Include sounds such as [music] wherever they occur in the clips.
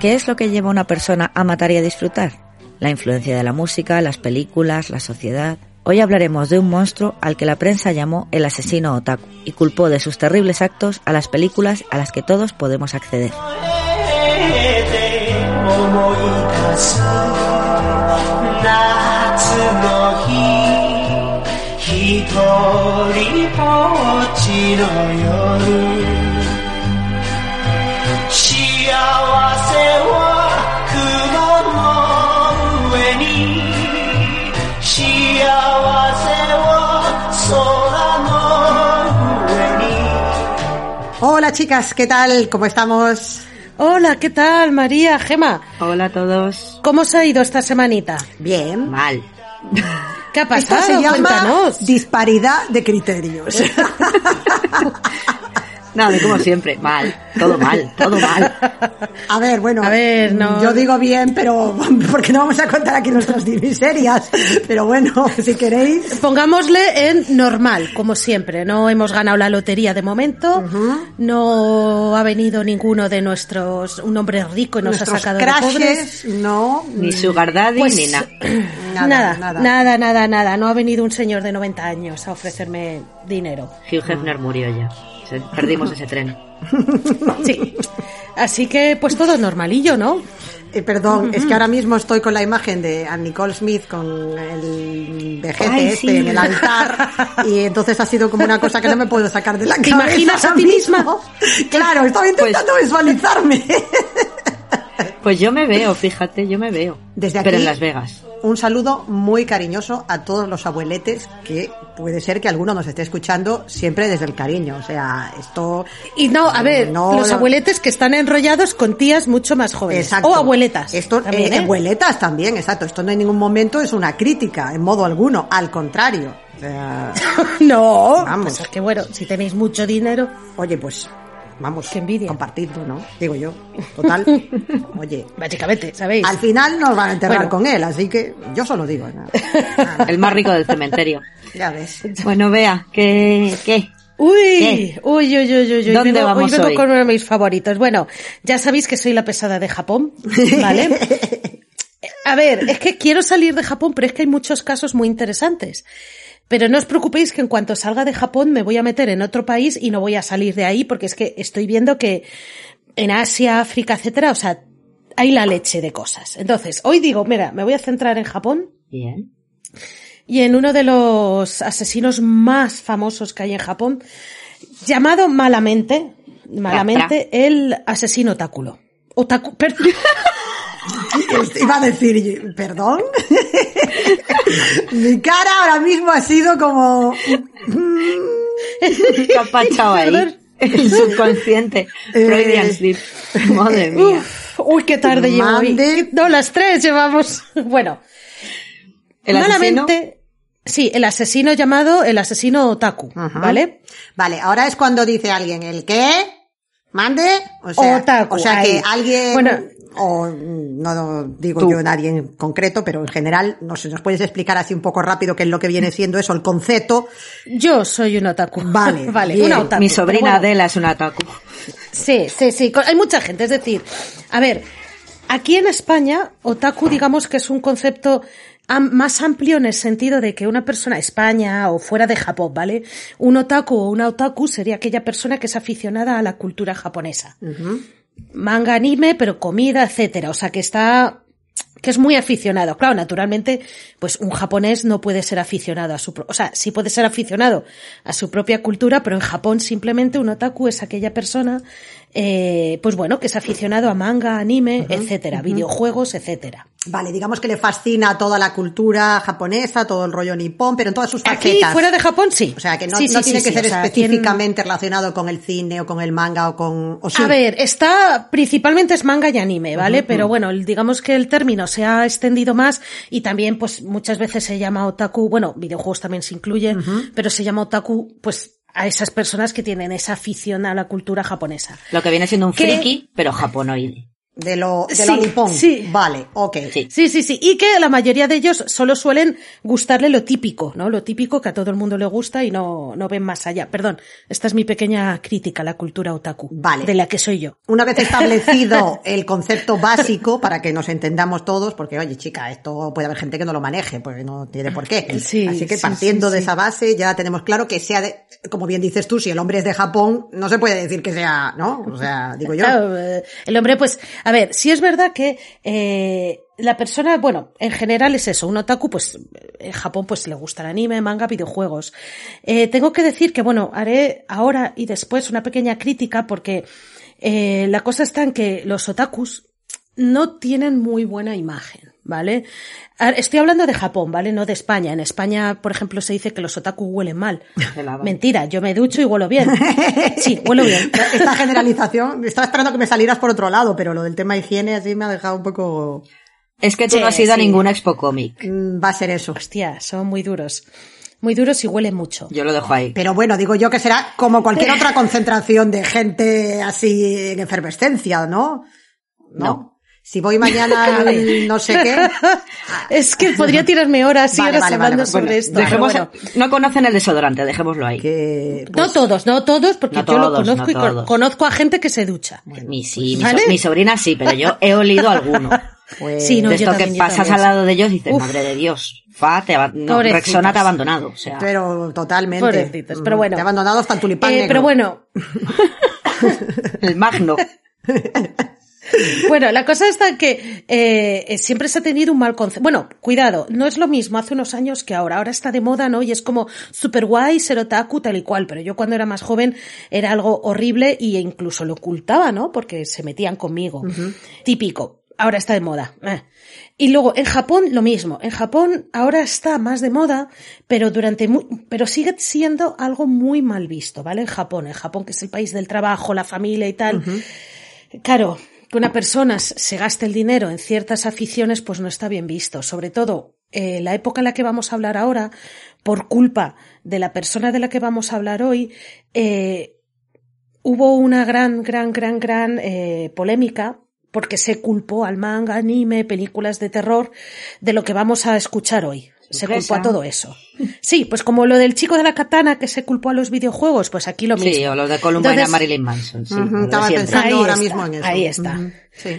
¿Qué es lo que lleva a una persona a matar y a disfrutar? La influencia de la música, las películas, la sociedad. Hoy hablaremos de un monstruo al que la prensa llamó el asesino otaku y culpó de sus terribles actos a las películas a las que todos podemos acceder. Hola chicas, ¿qué tal? ¿Cómo estamos? Hola, ¿qué tal, María, Gema? Hola a todos. ¿Cómo os ha ido esta semanita? Bien. Mal. ¿Qué ha Esto pasado? se llama Cuéntanos. disparidad de criterios. [laughs] Nada, como siempre, mal. Todo mal, todo mal. A ver, bueno, A ver, no. yo digo bien, pero [laughs] porque no vamos a contar aquí nuestras miserias. Pero bueno, si queréis, Pongámosle en normal, como siempre. No hemos ganado la lotería de momento. No ha venido ninguno de nuestros, un hombre rico y nos nuestros ha sacado de pobres. crashes, no, Ni sugar daddy Pues, ni nada. nada, nada, nada. nada, nada, nada. No ha venido un señor de 90 años a ofrecerme dinero. Hugh Hefner murió ya. Se- Perdimos ese tren. [laughs] Sí. Así que, pues todo normalillo, ¿no? Eh, perdón, es que ahora mismo estoy con la imagen de Ann Nicole Smith con el vejete Ay, este sí. en el altar y entonces ha sido como una cosa que no me puedo sacar de la ¿Te cabeza. imaginas a ti misma? Claro, estaba intentando visualizarme. Pues yo me veo, fíjate, yo me veo. Desde Pero aquí- en Las Vegas. Un saludo muy cariñoso a todos los abueletes que puede ser que alguno nos esté escuchando siempre desde el cariño. O sea, esto... Y no, a ver, No, los abueletes que están enrollados con tías mucho más jóvenes. Exacto. O abueletas. Esto, también, eh, ¿eh? abueletas también, exacto. Esto no en ningún momento es una crítica, en modo alguno. Al contrario. O sea, [laughs] no, Vamos. pues es que bueno, si tenéis mucho dinero, oye, pues vamos, Qué envidia. compartidlo, ¿no? Digo yo. Total. [laughs] Oye, básicamente, ¿sabéis? al final nos van a enterrar Bueno. con él, así que yo solo digo. nada. [laughs] Nada, El más rico del cementerio. ya ves. Bueno, vea, ¿qué? ¿Qué? Uy, ¿Qué? uy, uy, uy, uy, uy. ¿Dónde vengo, vamos vengo hoy? con uno de mis favoritos. Bueno, ya sabéis que soy la pesada de Japón, ¿vale? [laughs] A ver, es que quiero salir de Japón, pero es que hay muchos casos muy interesantes. Pero no os preocupéis que en cuanto salga de Japón me voy a meter en otro país y no voy a salir de ahí porque es que estoy viendo que en Asia, África, etcétera, o sea, hay la leche de cosas. Entonces, hoy digo, mira, me voy a centrar en Japón Bien. y en uno de los asesinos más famosos que hay en Japón, llamado malamente, malamente, el asesino otáculo. Otaku, perdón. [laughs] Iba a decir, perdón. [laughs] Mi cara ahora mismo ha sido como. ¿Qué ha pachado ahí? El subconsciente. Eh, Freudian sleep. Madre mía. Uf, uy, qué tarde llevo hoy. Mande. No, las tres llevamos. [laughs] Bueno, El asesino, Sí, el asesino llamado el asesino otaku, Ajá. ¿vale? Vale, ahora es cuando dice alguien, ¿el qué? ¿Mande? O sea, Otaku, o sea que ahí. alguien, Bueno. O no, digo Tú. yo nadie en concreto, pero en general, no sé, ¿nos puedes explicar así un poco rápido qué es lo que viene siendo eso, el concepto? Yo soy un otaku. Vale, [laughs] vale, bien. una otaku. Mi sobrina bueno. Adela es una otaku. Sí, sí, sí. Hay mucha gente. Es decir, a ver, aquí en España, otaku, digamos que es un concepto más amplio en el sentido de que una persona, España o fuera de Japón, ¿vale? Un otaku o una otaku sería aquella persona que es aficionada a la cultura japonesa. Manga, anime, pero comida, etcétera. O sea, que está que es muy aficionado. Claro, naturalmente, pues un japonés no puede ser aficionado a su, o sea, sí puede ser aficionado a su propia cultura, pero en Japón simplemente un otaku es aquella persona, eh, pues bueno, que es aficionado a manga, anime, etcétera, videojuegos, etcétera. Vale, digamos que le fascina toda la cultura japonesa, todo el rollo nipón, pero en todas sus Aquí, facetas. fuera de Japón, sí. O sea, que no, Sí, no sí, tiene sí, que ser o sea, tiene- específicamente relacionado con el cine o con el manga o con... O. A ver, está principalmente es manga y anime, ¿vale? Pero bueno, digamos que el término se ha extendido más y también pues muchas veces se llama otaku, bueno, videojuegos también se incluyen, pero se llama otaku pues a esas personas que tienen esa afición a la cultura japonesa. Lo que viene siendo un ¿Qué? friki, pero japonoide. De lo, de Sí, lo nipón. sí. Vale, ok. Sí. Sí, sí, sí. Y que la mayoría de ellos solo suelen gustarle lo típico, ¿no? Lo típico que a todo el mundo le gusta y no, no ven más allá. Perdón, esta es mi pequeña crítica a la cultura otaku. Vale. De la que soy yo. Una vez establecido [laughs] el concepto básico para que nos entendamos todos, porque oye chica, esto puede haber gente que no lo maneje, pues no tiene por qué. Sí, Así que sí, partiendo sí, de esa base ya tenemos claro que sea de, como bien dices tú, si el hombre es de Japón, no se puede decir que sea, ¿no? O sea, digo yo. Claro, eh, el hombre, pues, a ver, si es verdad que eh, la persona, bueno, en general es eso, un otaku, pues, en Japón, pues le gusta el anime, manga, videojuegos. Eh, tengo que decir que, bueno, haré ahora y después una pequeña crítica porque eh, la cosa está en que los otakus no tienen muy buena imagen, ¿vale? Estoy hablando de Japón, ¿vale? No de España. En España, por ejemplo, se dice que los otaku huelen mal. Mentira, yo me ducho y huelo bien. [laughs] Sí, huelo bien. Esta generalización, estaba esperando que me salieras por otro lado, pero lo del tema higiene así me ha dejado un poco, Es que tú Sí, no has ido a ninguna expo cómic. mm, va a ser eso. Hostia, son muy duros. Muy duros y huelen mucho. Yo lo dejo ahí. Pero bueno, digo yo que será como cualquier [laughs] otra concentración de gente así en efervescencia, ¿no? No. Si voy mañana [laughs] al no sé qué. [laughs] Es que podría tirarme horas y Vale, horas vale, hablando vale, sobre bueno, esto. pero Dejemos, bueno. No conocen el desodorante, dejémoslo ahí. que no todos, no todos, porque No yo lo conozco no y con- conozco a gente que se ducha. Mi, sí, mi, ¿Vale? so- mi sobrina sí, pero yo he olido alguno. [laughs] pues, Sí, no, de yo esto que también, yo pasas también, al lado de ellos y dices, Uf. madre de Dios, fa, te no. Rexona te ha abandonado. O sea, pero totalmente. Pobrecitos, pero bueno. Te ha abandonado hasta el tulipán Eh, negro. pero bueno, el magno. Bueno, la cosa está que eh, siempre se ha tenido un mal concepto. Bueno, cuidado, no es lo mismo hace unos años que ahora. Ahora está de moda, ¿no? Y es como super guay ser otaku tal y cual. Pero yo cuando era más joven era algo horrible e incluso lo ocultaba, ¿no? Porque se metían conmigo. Típico. Ahora está de moda. Eh. Y luego en Japón lo mismo. En Japón ahora está más de moda, pero durante mu- pero sigue siendo algo muy mal visto, ¿vale? En Japón, en Japón que es el país del trabajo, la familia y tal. Claro, que una persona se gaste el dinero en ciertas aficiones, pues no está bien visto. Sobre todo, eh, la época en la que vamos a hablar ahora, por culpa de la persona de la que vamos a hablar hoy, eh, hubo una gran, gran, gran, gran eh, polémica porque se culpó al manga, anime, películas de terror de lo que vamos a escuchar hoy. Se culpó a todo eso. Sí, pues como lo del chico de la katana que se culpó a los videojuegos, pues aquí lo mismo. Sí, o los de Columbine Entonces- Marilyn Manson. Sí, lo de estaba siempre. pensando ahora está, mismo en eso. Ahí está. Ujú,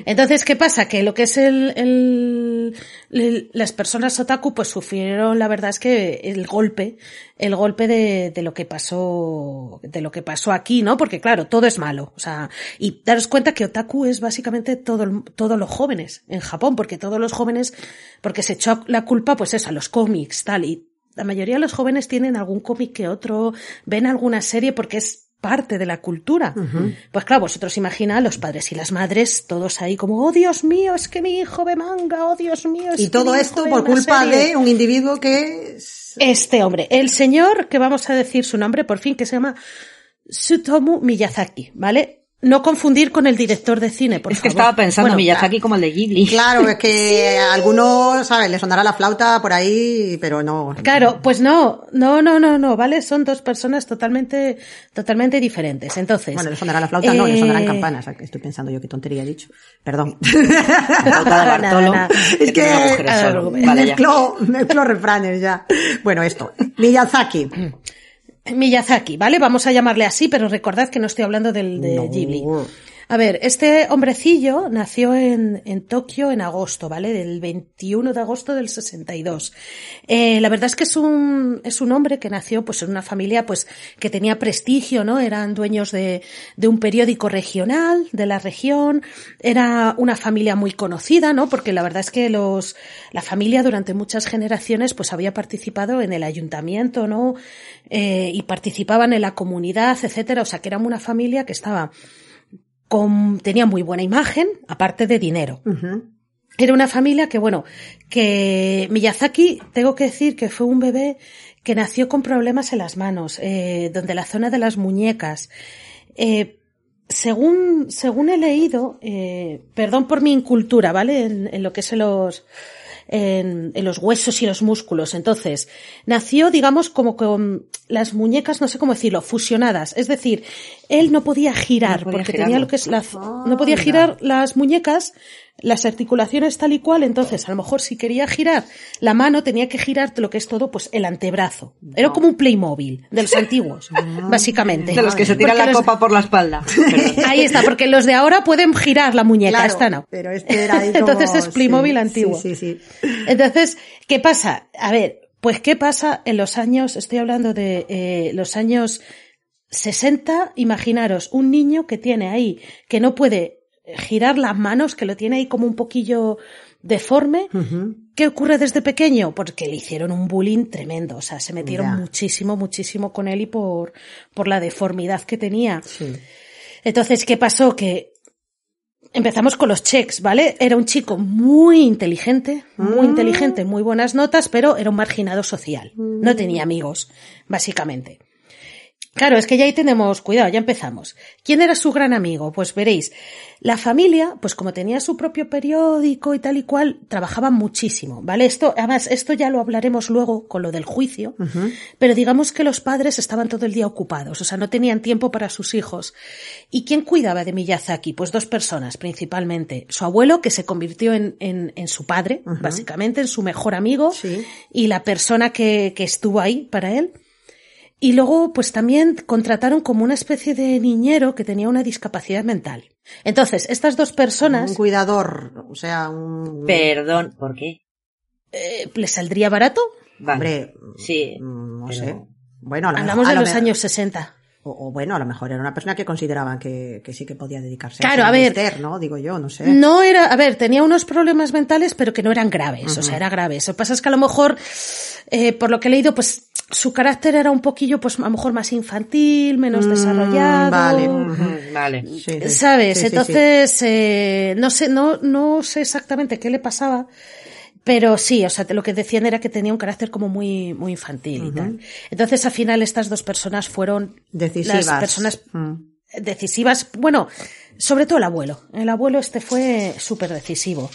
Entonces, ¿qué pasa? Que lo que es el, el- el- las personas otaku, pues sufrieron, la verdad es que el golpe, el golpe de, de lo que pasó, de lo que pasó aquí, ¿no? Porque claro, todo es malo. O sea, y daros cuenta que otaku es básicamente todo, todos los jóvenes en Japón, porque todos los jóvenes, porque se echó la culpa, pues eso, a los cómics, tal, y la mayoría de los jóvenes tienen algún cómic que otro, ven alguna serie porque es parte de la cultura. Pues claro, vosotros imagináis los padres y las madres, todos ahí como, oh Dios mío, es que mi hijo ve manga, oh Dios mío, es Y que todo mi esto por culpa serie". de un individuo que es- Este hombre, el señor, que vamos a decir su nombre por fin, que se llama Tsutomu Miyazaki, ¿vale? No confundir con el director de cine, por es que favor. estaba pensando Bueno, Miyazaki como el de Ghibli. Claro, es que a algunos, ¿sabes? Le sonará la flauta por ahí, pero no. Claro, pues no, no, no, no, no, ¿vale? Son dos personas totalmente, totalmente diferentes. Entonces. Bueno, le sonará la flauta, no, le sonarán eh, campanas. Estoy pensando yo qué tontería he dicho. Perdón. La flauta de Nada, Bartolo. nada. Es que- vale, mezclo refranes ya. Bueno, esto. Miyazaki. Miyazaki, ¿vale? Vamos a llamarle así, pero recordad que no estoy hablando del de No. Ghibli. A ver, este hombrecillo nació en, en Tokio en agosto, ¿vale? Del 21 de agosto del 62. Eh, la verdad es que es un, es un hombre que nació pues en una familia pues que tenía prestigio, ¿no? Eran dueños de, de un periódico regional de la región. Era una familia muy conocida, ¿no? Porque la verdad es que los, la familia durante muchas generaciones pues había participado en el ayuntamiento, ¿no? Eh, y participaban en la comunidad, etcétera. O sea que era una familia que estaba con, tenía muy buena imagen, aparte de dinero. Era una familia que, bueno, que Miyazaki, tengo que decir que fue un bebé que nació con problemas en las manos, eh, donde la zona de las muñecas, eh, según, según he leído, eh, perdón por mi incultura, ¿vale? En, en lo que es los, en, en los huesos y los músculos. Entonces, nació, digamos, como con las muñecas, no sé cómo decirlo, fusionadas. Es decir, él no podía girar, No podía porque girarlo. tenía lo que es la, no podía girar las muñecas, las articulaciones tal y cual, entonces a lo mejor si quería girar la mano tenía que girar lo que es todo pues el antebrazo. Era como un Playmobil de los antiguos, [laughs] básicamente. De los que se tiran la los- copa por la espalda. [laughs] [laughs] Ahí está, porque los de ahora pueden girar la muñeca, Claro, esta no. Pero este era ahí como- Entonces es Playmobil sí, antiguo. Sí, sí, sí. Entonces, ¿qué pasa? A ver, pues ¿qué pasa en los años, estoy hablando de eh, los años 60, imaginaros un niño que tiene ahí, que no puede girar las manos, que lo tiene ahí como un poquillo deforme. ¿Qué ocurre desde pequeño? Porque le hicieron un bullying tremendo, o sea, se metieron muchísimo, muchísimo con él y por, por la deformidad que tenía. Sí. Entonces, ¿qué pasó? Que empezamos con los checks, ¿vale? Era un chico muy inteligente, muy Mm. inteligente, muy buenas notas, pero era un marginado social. No tenía amigos, básicamente. Claro, es que ya ahí tenemos, cuidado, ya empezamos. ¿Quién era su gran amigo? Pues veréis, la familia, pues como tenía su propio periódico y tal y cual, trabajaban muchísimo, ¿vale? Esto, además, esto ya lo hablaremos luego con lo del juicio, pero digamos que los padres estaban todo el día ocupados, o sea, no tenían tiempo para sus hijos. ¿Y quién cuidaba de Miyazaki? Pues dos personas, principalmente. Su abuelo, que se convirtió en, en, en su padre, básicamente, en su mejor amigo, Sí. y la persona que, que estuvo ahí para él. Y luego, pues también contrataron como una especie de niñero que tenía una discapacidad mental. Entonces, estas dos Un personas, cuidador, o sea, un... Perdón, ¿por qué? eh, ¿les saldría barato? Vale. Hombre, Sí, mm, no pero- sé. Bueno, a lo Hablamos mejor- a de lo los me- años 60. O, o bueno, a lo mejor era una persona que consideraban que, que sí que podía dedicarse Claro, a a ver. ¿no? Digo yo, no sé. No era, a ver, tenía unos problemas mentales, pero que no eran graves, o sea, era graves. Lo que pasa es que a lo mejor, eh, por lo que he leído, pues su carácter era un poquillo, pues a lo mejor más infantil, menos Mm, desarrollado. vale. Vale. Sí, sí. ¿Sabes? Sí. Entonces, eh, no sé, no, no sé exactamente qué le pasaba, pero sí, o sea, lo que decían era que tenía un carácter como muy, muy infantil y tal. Entonces, al final, estas dos personas fueron Decisivas. las personas Mm. decisivas. Bueno, sobre todo el abuelo. El abuelo este fue súper decisivo.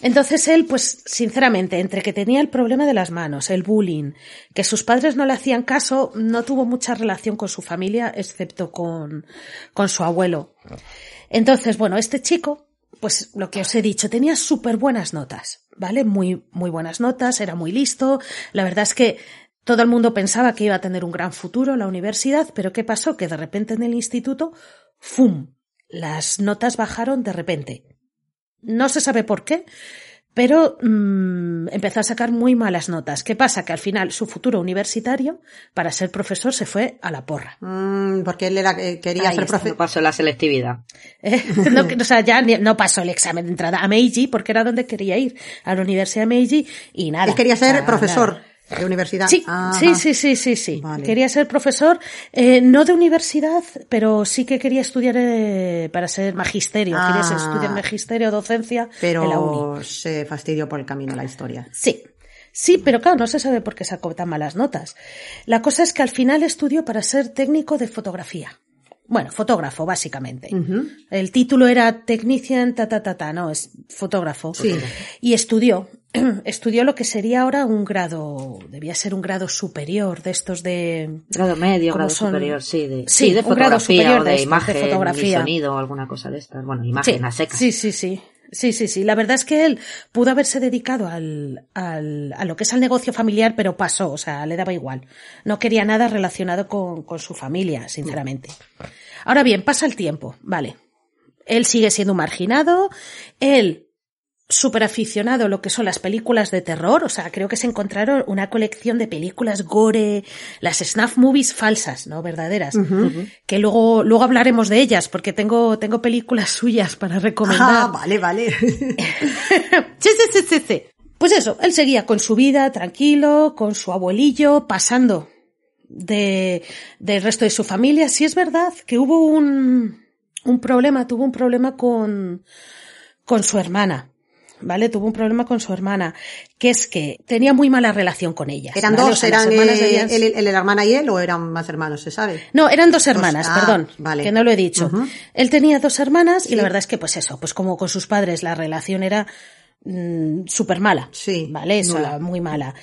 Entonces él, pues, sinceramente, entre que tenía el problema de las manos, el bullying, que sus padres no le hacían caso, no tuvo mucha relación con su familia, excepto con, con su abuelo. Entonces, bueno, este chico, pues lo que os he dicho, tenía súper buenas notas, ¿vale? Muy, muy buenas notas, era muy listo. La verdad es que todo el mundo pensaba que iba a tener un gran futuro la universidad, pero ¿qué pasó? Que de repente en el instituto, ¡fum! Las notas bajaron de repente. No se sabe por qué, pero mm, empezó a sacar muy malas notas. ¿Qué pasa? Que al final su futuro universitario, para ser profesor, se fue a la porra. Mm, porque él era, eh, quería Ahí ser está, profe... No pasó la selectividad. [laughs] ¿eh? No, o sea, ya ni- no pasó el examen de entrada a Meiji porque era donde quería ir, a la Universidad de Meiji y nada. Él quería ser Nada, profesor nada. De universidad. Sí, Ajá. sí, sí, sí, sí, sí. Vale. Quería ser profesor, eh, no de universidad, pero sí que quería estudiar eh, para ser magisterio. Quería ser- Ah. estudiar magisterio, docencia en la uni. Pero se fastidió por el camino la historia. Sí. Sí, pero claro, no se sabe por qué sacó tan malas notas. La cosa es que al final estudió para ser técnico de fotografía. Bueno, fotógrafo, básicamente. El título era Technician, ta, ta, ta, ta, no, es fotógrafo. Sí. Y estudió, [clears throat] estudió lo que sería ahora un grado, debía ser un grado superior de estos de... Grado medio, ¿Cómo grado son? superior, sí, de, Sí, de un grado fotografía superior o de de, estos, de imagen, fotografía. y sonido o alguna cosa de estas. Bueno, imagen a secas. Sí, sí, sí. Sí, sí, sí. La verdad es que él pudo haberse dedicado al, al, a lo que es al negocio familiar, pero pasó, o sea, le daba igual. No quería nada relacionado con, con su familia, sinceramente. Ahora bien, pasa el tiempo, vale. Él sigue siendo marginado, él súper aficionado a lo que son las películas de terror, o sea, creo que se encontraron una colección de películas gore, las snuff movies falsas, ¿no? Verdaderas. Que luego, luego hablaremos de ellas, porque tengo, tengo películas [laughs] suyas para recomendar. Ah, vale, vale. [laughs] Sí, sí, sí, sí, sí. Pues eso, él seguía con su vida tranquilo, con su abuelillo, pasando de, del resto de su familia. Sí es verdad que hubo un, un problema, tuvo un problema con, con su hermana. ¿Vale? Tuvo un problema con su hermana, que es que tenía muy mala relación con ella. ¿Eran dos? ¿Eran eh, él, la hermana y él o eran más hermanos? ¿Se sabe? No, eran dos hermanas, ah, perdón, vale. que no lo he dicho. Él tenía dos hermanas y la verdad es que pues eso, pues como con sus padres la relación era súper mala. Sí, ¿Vale? Eso, muy mala.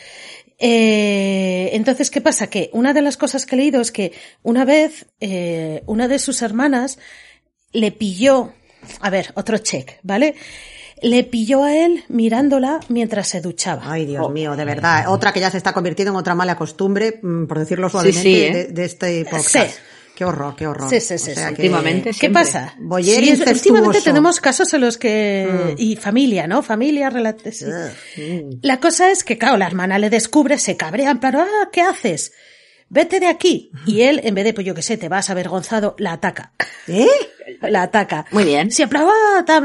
Eh, entonces, ¿qué pasa? Que una de las cosas que he leído es que una vez eh, una de sus hermanas le pilló, a ver, otro check, ¿vale? Le pilló a él mirándola mientras se duchaba. Ay, Dios mío, de verdad. Otra que ya se está convirtiendo en otra mala costumbre, mm, por decirlo suavemente, sí, ¿eh? de, de este podcast. Sí. Qué horror, qué horror. Sí, sí, sí, O sea sí. que- Últimamente ¿Qué siempre. pasa? Boyer Sí, incestuoso. últimamente tenemos casos en los que... Y familia, ¿no? Familia, relate- sí. Mm. La cosa es que, claro, la hermana le descubre, se cabrea, en plan, ah, ¿qué haces? Vete de aquí. Y él, en vez de, pues yo qué sé, te vas avergonzado, la ataca. ¿Eh? La ataca. Muy bien. Se aplauda,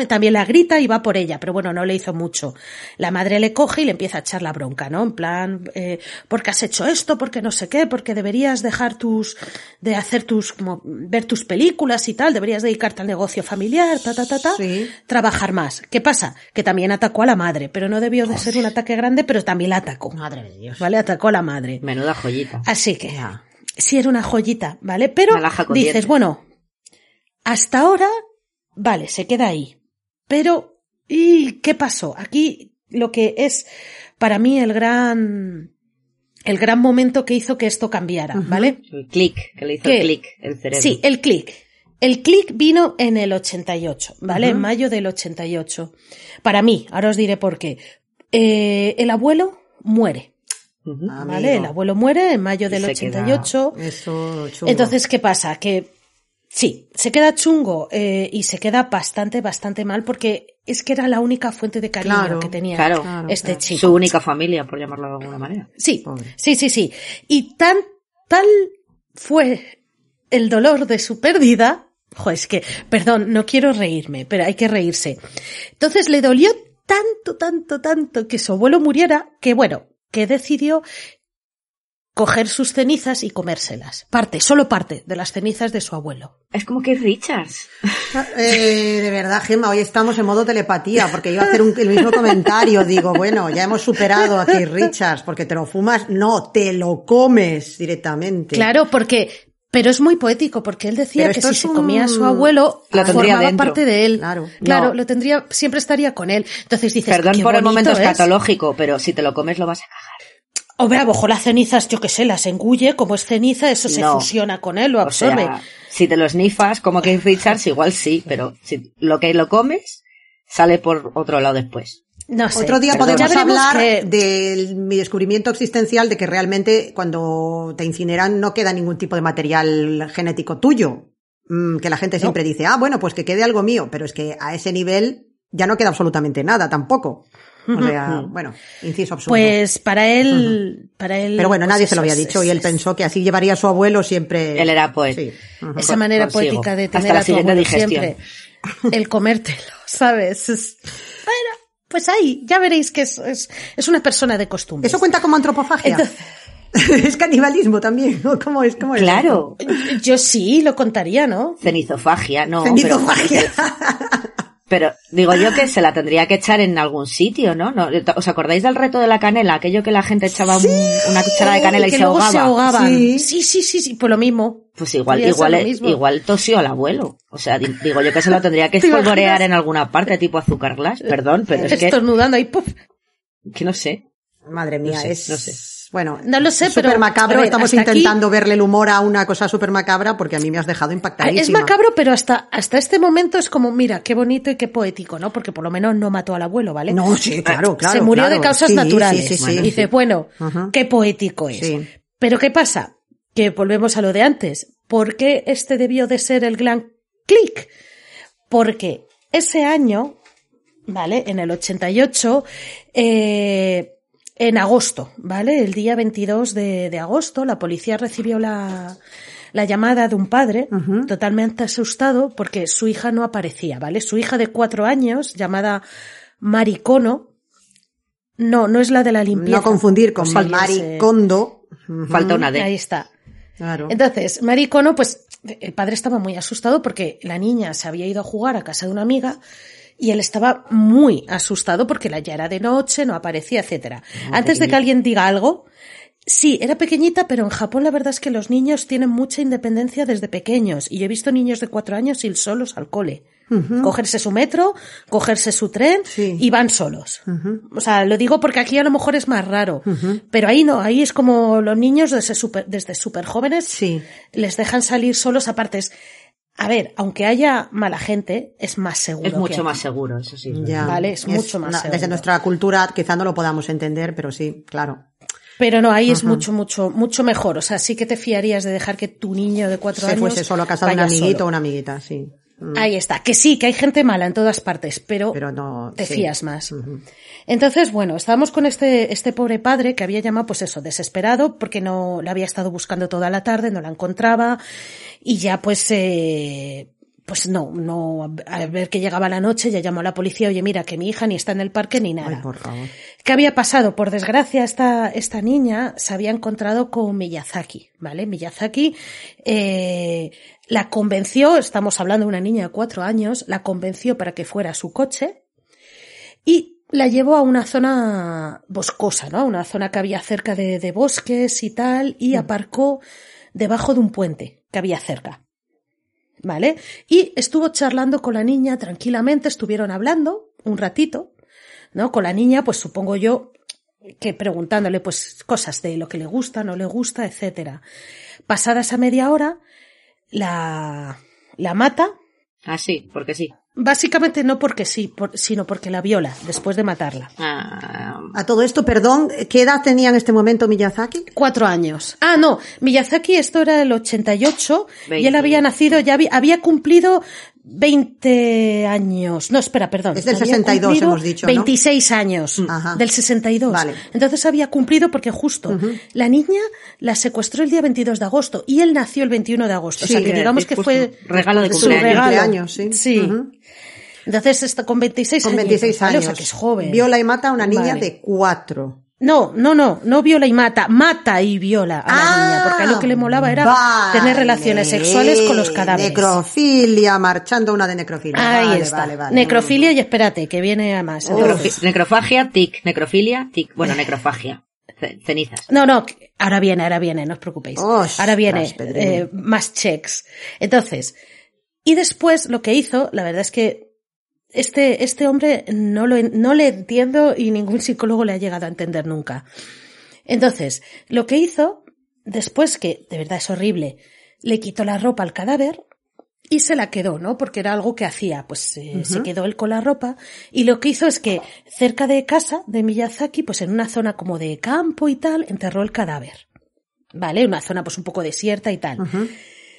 también la grita y va por ella, pero bueno, no le hizo mucho. La madre le coge y le empieza a echar la bronca, ¿no? En plan, eh, porque has hecho esto, porque no sé qué, porque deberías dejar tus, de hacer tus, como, ver tus películas y tal, deberías dedicarte al negocio familiar, ta, ta, ta, ta, Sí. trabajar más. ¿Qué pasa? Que también atacó a la madre, pero no debió de ser un ataque grande, pero también la atacó. Madre de Dios. ¿Vale? Atacó a la madre. Menuda joyita. Así que, Ya. sí era una joyita, ¿vale? Pero dices, bueno, hasta ahora, vale, se queda ahí. Pero, ¿y qué pasó? Aquí lo que es para mí el gran, el gran momento que hizo que esto cambiara, ¿vale? El clic, que le hizo el clic, el cerebro. Sí, el clic. El clic vino en el 88, ¿vale? En mayo del 88. Para mí, ahora os diré por qué. Eh, el abuelo muere. ¿vale? Amigo. El abuelo muere en mayo del se queda- 88. Eso. Entonces, ¿qué pasa? Que sí, se queda chungo eh, y se queda bastante, bastante mal porque es que era la única fuente de cariño Claro, que tenía claro, este claro. chico. Su única familia, por llamarlo de alguna manera. Sí, Pobre. sí, sí, sí. Y tan, tal fue el dolor de su pérdida. Jo, es que, perdón, no quiero reírme, pero hay que reírse. Entonces le dolió tanto, tanto, tanto que su abuelo muriera, que bueno, que decidió coger sus cenizas y comérselas. Parte, solo parte de las cenizas de su abuelo. Es como que Richards. Eh, de verdad, Gemma, hoy estamos en modo telepatía, porque iba a hacer un- el mismo comentario. Digo, bueno, ya hemos superado aquí Richards, porque te lo fumas, no, te lo comes directamente. Claro, porque, pero es muy poético, porque él decía que si es se un- comía a su abuelo, Lo tendría formaba dentro. parte de él. Claro. Claro, No. lo tendría, siempre estaría con él. Entonces dices, Perdón qué por el momento es. escatológico, pero si te lo comes lo vas a cagar. O vea, ojo, las cenizas, yo qué sé, las engulle, como es ceniza, eso se No. fusiona con él, lo O absorbe. sea, si te lo snifas como que Richards, igual sí, pero si lo que lo comes sale por otro lado después. no sé. Otro día Perdón. podemos hablar que- de mi descubrimiento existencial de que realmente cuando te incineran no queda ningún tipo de material genético tuyo. Mm, que la gente siempre dice, ah, bueno, pues que quede algo mío, pero es que a ese nivel ya no queda absolutamente nada tampoco. O sea, [laughs] bueno, inciso absurdo. Pues para él, para él. pero bueno, pues nadie se lo había es- dicho y es- él pensó que así llevaría a su abuelo siempre. Él era poeta. Sí. Ujú. esa manera Consigo. poética de Hasta tener la a tu abuelo siempre. El comértelo, [laughs] ¿sabes? Es- bueno, pues ahí, ya veréis que es, es, es una persona de costumbre. ¿Eso cuenta como antropofagia? Entonces- [laughs] es canibalismo también, ¿no? ¿Cómo es? ¿Cómo es? Claro. Yo sí lo contaría, ¿no? Cenizofagia, no. Cenizofagia. pero- Pero digo yo que se la tendría que echar en algún sitio, ¿no? ¿No? ¿Os acordáis del reto de la canela? Aquello que la gente echaba un- una cuchara de canela y que se luego ahogaba. se ahogaban. Sí. Sí, sí, sí, sí, pues lo mismo. Pues igual, igual, mismo. igual tosió al abuelo. O sea, di- digo yo que se lo tendría que [laughs] espolvorear en alguna parte, tipo azúcar glass. Perdón, pero es que, Estornudando ahí, puf. que no sé. Madre mía, No sé, es... no sé. Bueno, No lo sé, es pero, súper macabro. ver, Estamos aquí- intentando verle el humor a una cosa súper macabra porque a mí me has dejado impactadísima. Es macabro, pero hasta, hasta este momento es como, mira, qué bonito y qué poético, ¿no? Porque por lo menos no mató al abuelo, ¿vale? No, sí, claro, claro. Se murió claro. de causas Sí, naturales. Sí, sí, sí. Y dice, bueno, Ajá. qué poético es. Sí. Pero ¿qué pasa? Que volvemos a lo de antes. ¿Por qué este debió de ser el gran click? Porque ese año, ¿vale? En el 88, eh, en agosto, ¿vale? El día 22 de, de agosto, la policía recibió la, la llamada de un padre totalmente asustado porque su hija no aparecía, ¿vale? Su hija de cuatro años, llamada Maricono, no, no es la de la limpieza. No confundir con sí, Mari ese- Kondo. Ujú. Falta una D. Ahí está. Claro. Entonces, Maricono, pues el padre estaba muy asustado porque la niña se había ido a jugar a casa de una amiga y él estaba muy asustado porque la ya era de noche, no aparecía, etcétera. Antes de que alguien diga algo, sí, era pequeñita, pero en Japón la verdad es que los niños tienen mucha independencia desde pequeños y yo he visto niños de cuatro años ir solos al cole. Cogerse su metro, cogerse su tren Sí. y van solos. O sea, lo digo porque aquí a lo mejor es más raro, pero ahí no, ahí es como los niños desde súper desde super jóvenes Sí. les dejan salir solos aparte. Es- A ver, aunque haya mala gente, es más seguro. Es mucho más seguro, eso sí. Ya. Vale, es mucho más una- seguro. Desde nuestra cultura quizá no lo podamos entender, pero sí, claro. Pero no, ahí es mucho, mucho, mucho mejor. O sea, sí que te fiarías de dejar que tu niño de cuatro Se años. fuese solo a casa de un amiguito solo. o una amiguita, sí. Mm. Ahí está. Que sí, que hay gente mala en todas partes, pero, Pero no. te sí. fías más. Entonces, bueno, estábamos con este, este pobre padre que había llamado, pues eso, desesperado, porque no la había estado buscando toda la tarde, no la encontraba, y ya pues, eh, pues no, no, a ver que llegaba la noche, ya llamó a la policía, oye, mira, que mi hija ni está en el parque ni nada. Ay, por favor. ¿Qué había pasado? Por desgracia, esta, esta niña se había encontrado con Miyazaki, ¿vale? Miyazaki eh, la convenció, estamos hablando de una niña de cuatro años, la convenció para que fuera a su coche y la llevó a una zona boscosa, ¿no? Una zona que había cerca de, de bosques y tal, y aparcó debajo de un puente que había cerca. ¿Vale? Y estuvo charlando con la niña tranquilamente, estuvieron hablando un ratito, ¿no? Con la niña, pues supongo yo que preguntándole pues cosas de lo que le gusta, no le gusta, etcétera. Pasada esa media hora, la, la mata, Ah, sí, porque sí. básicamente no porque sí, por- sino porque la viola después de matarla. Ah, A todo esto, perdón, ¿qué edad tenía en este momento Miyazaki? Cuatro años. Ah, no, Miyazaki esto era el 88 y él había nacido, ya había, había cumplido 20 años. No, espera, perdón. Es del Había 62 cumplido hemos dicho, ¿no? 26 años. Ajá. Del 62. Vale. Entonces había cumplido porque justo la niña la secuestró el día 22 de agosto y él nació el 21 de agosto. o sea Sí, que digamos sí, que justo. fue Regalo de su cumpleaños. regalo. Cumpleaños, sí. Sí. Ujú. Entonces está con 26 Con años. 26 ¿vale? años. O sea que es joven. Viola y mata a una niña Vale. de cuatro. No, no, no, no viola y mata, mata y viola a la Ah, niña, porque a lo que le molaba era vale. tener relaciones sexuales con los cadáveres. Necrofilia, marchando una de necrofilia. Ahí Vale, está. vale, vale. Necrofilia y espérate, que viene a más. Entonces- necrofagia, tic. Necrofilia, tic. Bueno, necrofagia. Ce- Cenizas. no, no, ahora viene, ahora viene, no os preocupéis. Ostras, ahora viene eh, más checks. Entonces, y después lo que hizo, la verdad es que este, este hombre no, lo, no le entiendo y ningún psicólogo le ha llegado a entender nunca. Entonces, lo que hizo, después que de verdad es horrible, le quitó la ropa al cadáver y se la quedó, ¿no? Porque era algo que hacía, pues eh, se quedó él con la ropa y lo que hizo es que cerca de casa de Miyazaki, pues en una zona como de campo y tal, enterró el cadáver. ¿Vale? Una zona pues un poco desierta y tal.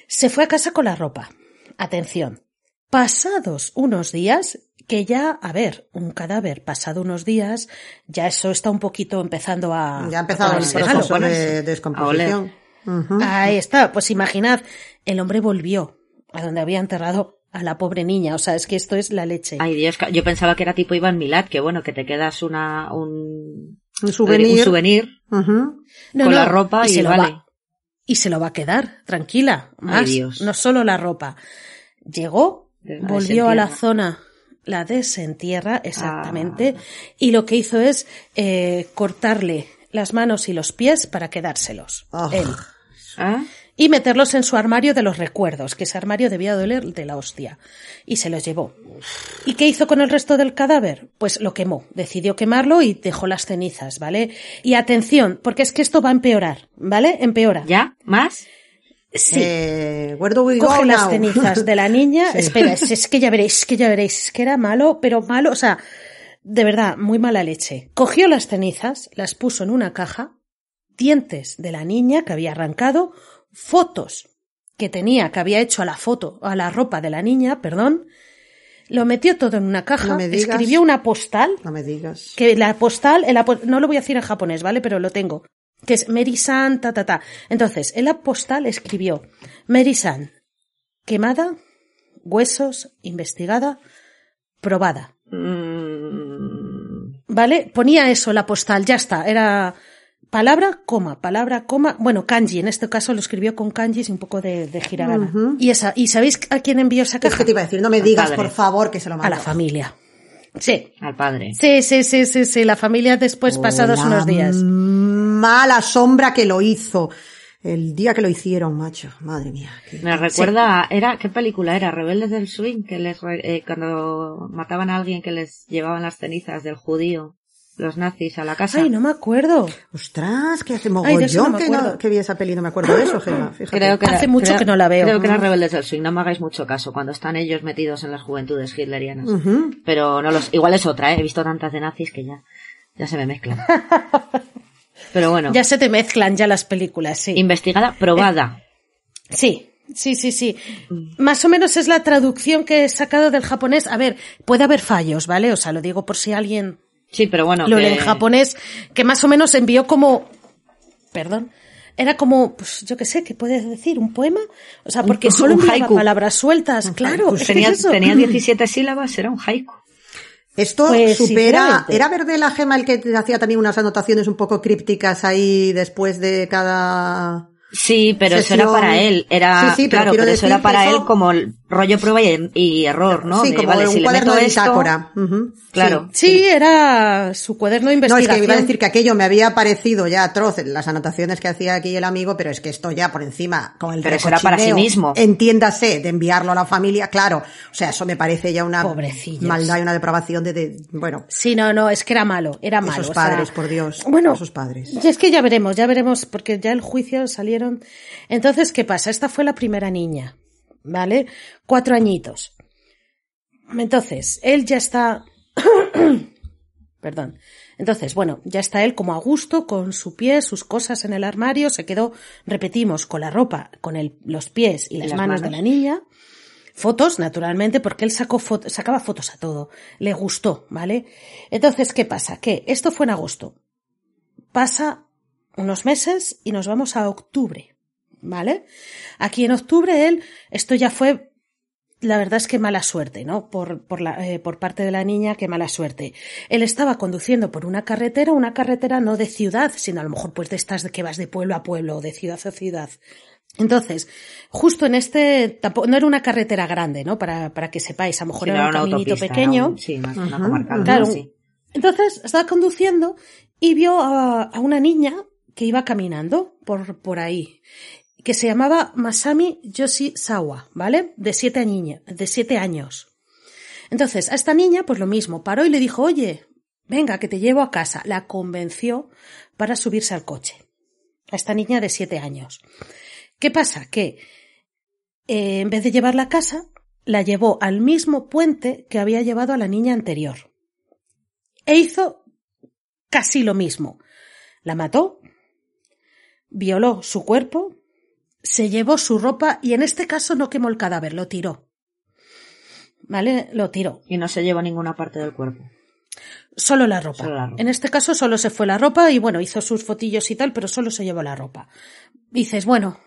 Se fue a casa con la ropa. Atención. Pasados unos días, que ya, a ver, un cadáver pasado unos días, ya eso está un poquito empezando a... Ya ha empezado a el proceso de descomposición. Ahí está, pues imaginad, el hombre volvió a donde había enterrado a la pobre niña, o sea, es que esto es la leche. Ay, Dios, yo pensaba que era tipo Iván Milat, que bueno, que te quedas una, un, Un souvenir. un souvenir Ujú. No, con no, la ropa y, se lo va, y se lo va a quedar, tranquila, Ay, más, Dios. no solo la ropa. Llegó, volvió a la zona la desentierra exactamente y lo que hizo es eh, cortarle las manos y los pies para quedárselos. Ah. Él. ¿Ah? Y meterlos en su armario de los recuerdos, que ese armario debía doler de la hostia. Y se los llevó. ¿Y qué hizo con el resto del cadáver? Pues lo quemó. Decidió quemarlo y dejó las cenizas, ¿vale? Y atención, porque es que esto va a empeorar, ¿vale? Empeora. ¿Ya? ¿Más? Sí. Eh, where do we go Coge las cenizas de la [laughs] niña. Sí. Espera, es, es que ya veréis, es que ya veréis, es que era malo, pero malo, o sea, de verdad, muy mala leche. Cogió las cenizas, las puso en una caja, dientes de la niña que había arrancado, fotos que tenía, que había hecho a la foto, a la ropa de la niña, perdón, lo metió todo en una caja, No me digas. escribió una postal, No me digas. que la postal, el no lo voy a decir en japonés, ¿vale? Pero lo tengo. Que es Meri-san, ta, ta, ta. Entonces, en la postal escribió Meri-san, quemada, huesos, investigada, probada. Mm, ¿Vale? Ponía eso, la postal, ya está. Era palabra, coma, palabra, coma. Bueno, kanji, en este caso lo escribió con kanjis y un poco de, de hiragana. Y esa, ¿y sabéis a quién envió esa Es caja? que te iba a decir, no me Al digas, padre. por favor, que se lo A mando. la familia. Sí. al padre. Sí, sí, sí, sí, sí. La familia después, pasados unos días. Mala sombra que lo hizo. El día que lo hicieron, macho. Madre mía. qué- Me recuerda, era, ¿qué película era? Rebeldes del Swing, que les, eh, cuando mataban a alguien que les llevaban las cenizas del judío, los nazis a la casa. Ay, no me acuerdo. Ostras, que hace no mogollón me que, no, que vi esa peli, no me acuerdo de eso, Gemma. Fíjate. Creo que era- Hace mucho creo- que no la veo. Creo que era. Rebeldes del Swing, no me hagáis mucho caso, cuando están ellos metidos en las juventudes hitlerianas. Pero no los, igual es otra, ¿eh? he visto tantas de nazis que ya, ya se me mezclan. [laughs] Pero bueno, Ya se te mezclan ya las películas, sí. investigada, probada. Sí, sí, sí, sí. Más o menos es la traducción que he sacado del japonés. A ver, puede haber fallos, ¿vale? O sea, lo digo por si alguien Sí, pero bueno. lo que- lee en japonés, que más o menos envió como, perdón, era como, pues yo qué sé, ¿qué puedes decir? ¿Un poema? O sea, porque un solo enviaba haiku. palabras sueltas, claro. Pues es que tenía, es eso. tenía 17 sílabas, era un haiku. Esto Pues, supera. ¿Era verde la gema el que te hacía también unas anotaciones un poco crípticas ahí después de cada. Sí, pero eso era para él. Era, Sí, sí, pero claro, pero eso era para eso- él como rollo prueba y, y error, ¿no? sí, De, como vale, un si cuaderno de esto- bitácora. Claro. Sí, era su cuaderno de No, es investigación. que iba a decir que aquello me había parecido ya atroz en las anotaciones que hacía aquí el amigo, pero es que esto ya por encima, con el Pero eso era para sí mismo. Entiéndase, de enviarlo a la familia, claro. O sea, eso me parece ya una maldad y una depravación de, de- bueno, Sí, no, no, es que era malo, era malo. esos o sea, padres, por Dios. Bueno, esos padres. Y es que ya veremos, ya veremos, porque ya el juicio salieron. Entonces, ¿qué pasa? Esta fue la primera niña, ¿vale? Cuatro añitos. Entonces, él ya está. [coughs] Perdón. Entonces, bueno, ya está él como a gusto con su pie, sus cosas en el armario, se quedó, repetimos, con la ropa, con el, los pies y las, las manos, de la niña. Fotos, naturalmente, porque él sacó fo- sacaba fotos a todo. Le gustó, ¿vale? Entonces, ¿qué pasa? Que esto fue en agosto. Pasa unos meses y nos vamos a octubre, ¿vale? Aquí en octubre él, esto ya fue, la verdad es que mala suerte, ¿no? Por, por, la, eh, por parte de la niña, que mala suerte. Él estaba conduciendo por una carretera, una carretera no de ciudad, sino a lo mejor pues de estas de que vas de pueblo a pueblo, o de ciudad a ciudad. Entonces, justo en este, tampoco, no era una carretera grande, ¿no? Para, para que sepáis, a lo mejor Sí, era un caminito pequeño. un- sí, más una Ujú, comarcal. Claro. sí. Entonces estaba conduciendo y vio a, a una niña que iba caminando por, por ahí, que se llamaba Masami Yoshizawa, ¿vale? De siete, niña, de siete años. Entonces, a esta niña, pues lo mismo, paró y le dijo, oye, venga, que te llevo a casa. La convenció para subirse al coche. A esta niña de siete años. ¿Qué pasa? Que eh, en vez de llevarla a casa, la llevó al mismo puente que había llevado a la niña anterior e hizo casi lo mismo. La mató, violó su cuerpo, se llevó su ropa y en este caso no quemó el cadáver, lo tiró. ¿Vale? Lo tiró. Y no se llevó ninguna parte del cuerpo. Solo la ropa. Solo la ropa. En este caso solo se fue la ropa y bueno, hizo sus fotillos y tal, pero solo se llevó la ropa. Dices, bueno,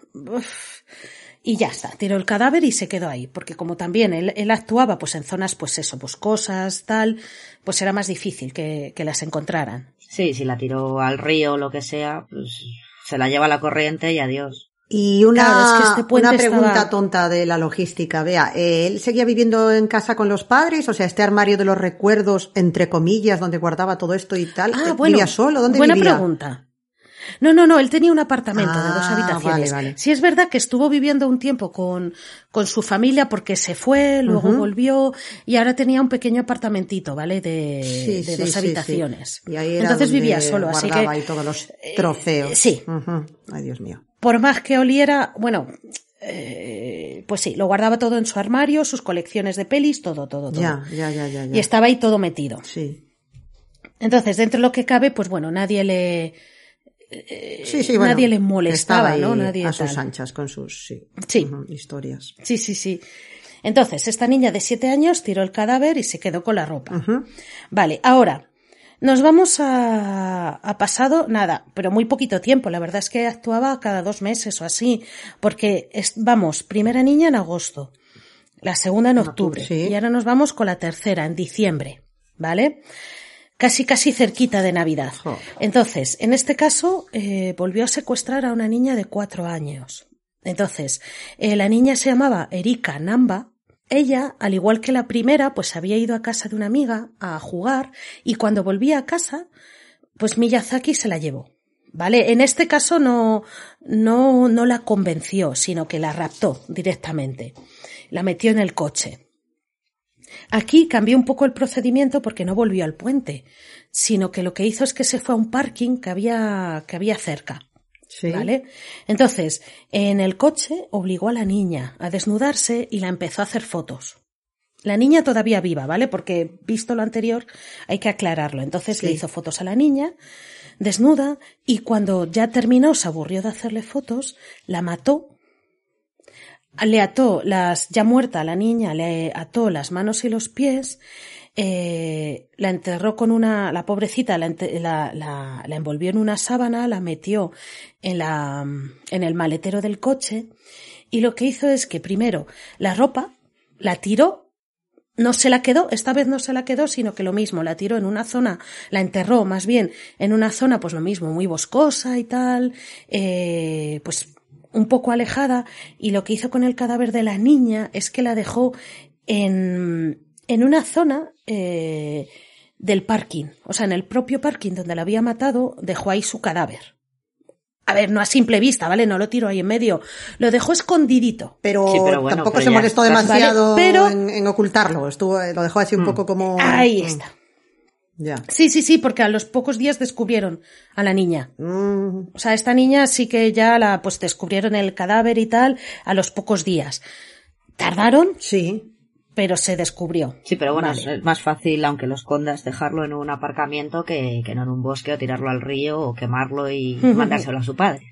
y ya está, tiró el cadáver y se quedó ahí, porque como también él, él actuaba pues en zonas pues eso, boscosas, tal, pues era más difícil que, que las encontraran. Sí, si la tiró al río o lo que sea, pues se la lleva la corriente y adiós. Y una, Claro, es que este una pregunta estaba- tonta de la logística. Vea, eh, ¿él seguía viviendo en casa con los padres? O sea, este armario de los recuerdos, entre comillas, donde guardaba todo esto y tal. Ah, ¿eh, bueno. ¿Vivía solo? ¿Dónde buena vivía? pregunta. No, no, no, él tenía un apartamento de dos Ah, habitaciones. vale, vale. Sí es verdad que estuvo viviendo un tiempo con, con su familia porque se fue, luego volvió y ahora tenía un pequeño apartamentito, ¿vale? De, Sí, de sí, dos sí, habitaciones. sí. Y ahí era Entonces vivía solo, así que ahí todos los trofeos. eh, sí. Ujú. Ay, Dios mío. Por más que oliera, bueno, eh, pues sí, lo guardaba todo en su armario, sus colecciones de pelis, todo, todo, todo. Ya, ya, ya, ya. ya. Y estaba ahí todo metido. Sí. Entonces, dentro de lo que cabe, pues bueno, nadie le, Sí, sí, bueno, nadie le molestaba, ¿no? Nadie a sus tal. anchas con sus sí, historias. Sí, sí, sí. Entonces, esta niña de siete años tiró el cadáver y se quedó con la ropa. Vale, ahora, nos vamos a, a pasado, nada, pero muy poquito tiempo. La verdad es que actuaba cada dos meses o así, porque es- vamos, primera niña en agosto, la segunda en octubre, sí. y ahora nos vamos con la tercera en diciembre, ¿vale? Casi, casi cerquita de Navidad. Entonces, en este caso, eh, volvió a secuestrar a una niña de cuatro años. Entonces, eh, la niña se llamaba Erika Namba. Ella, al igual que la primera, pues había ido a casa de una amiga a jugar y cuando volvía a casa, pues Miyazaki se la llevó. ¿Vale? En este caso no, no, no la convenció, sino que la raptó directamente. La metió en el coche. Aquí cambió un poco el procedimiento porque no volvió al puente, sino que lo que hizo es que se fue a un parking que había, que había cerca. Sí. ¿Vale? Entonces, en el coche obligó a la niña a desnudarse y la empezó a hacer fotos. La niña todavía viva, ¿vale? Porque visto lo anterior hay que aclararlo. Entonces Sí. le hizo fotos a la niña, desnuda, y cuando ya terminó, se aburrió de hacerle fotos, la mató le ató las, ya muerta a la niña, le ató las manos y los pies, eh, la enterró con una, la pobrecita la, la, la- la envolvió en una sábana, la metió en la, en el maletero del coche, y lo que hizo es que primero la ropa la tiró, no se la quedó, esta vez no se la quedó, sino que lo mismo, la tiró en una zona, la enterró más bien en una zona, pues lo mismo, muy boscosa y tal, eh, pues un poco alejada, y lo que hizo con el cadáver de la niña es que la dejó en, en una zona eh, del parking, o sea, en el propio parking donde la había matado, dejó ahí su cadáver. A ver, no a simple vista, ¿vale? No lo tiró ahí en medio, lo dejó escondidito. Pero, Sí, pero bueno, tampoco pero se molestó demasiado Vale, pero- en, en ocultarlo. Estuvo, lo dejó así un poco como. Ahí Mm, está. Ya. Sí, sí, sí, porque a los pocos días descubrieron a la niña. Mm, O sea, esta niña sí que ya la, pues descubrieron el cadáver y tal a los pocos días. Tardaron, sí. Pero se descubrió. Sí, pero bueno, Vale. es- más fácil, aunque lo escondas, dejarlo en un aparcamiento que, que no en un bosque o tirarlo al río o quemarlo y [laughs] mandárselo a su padre.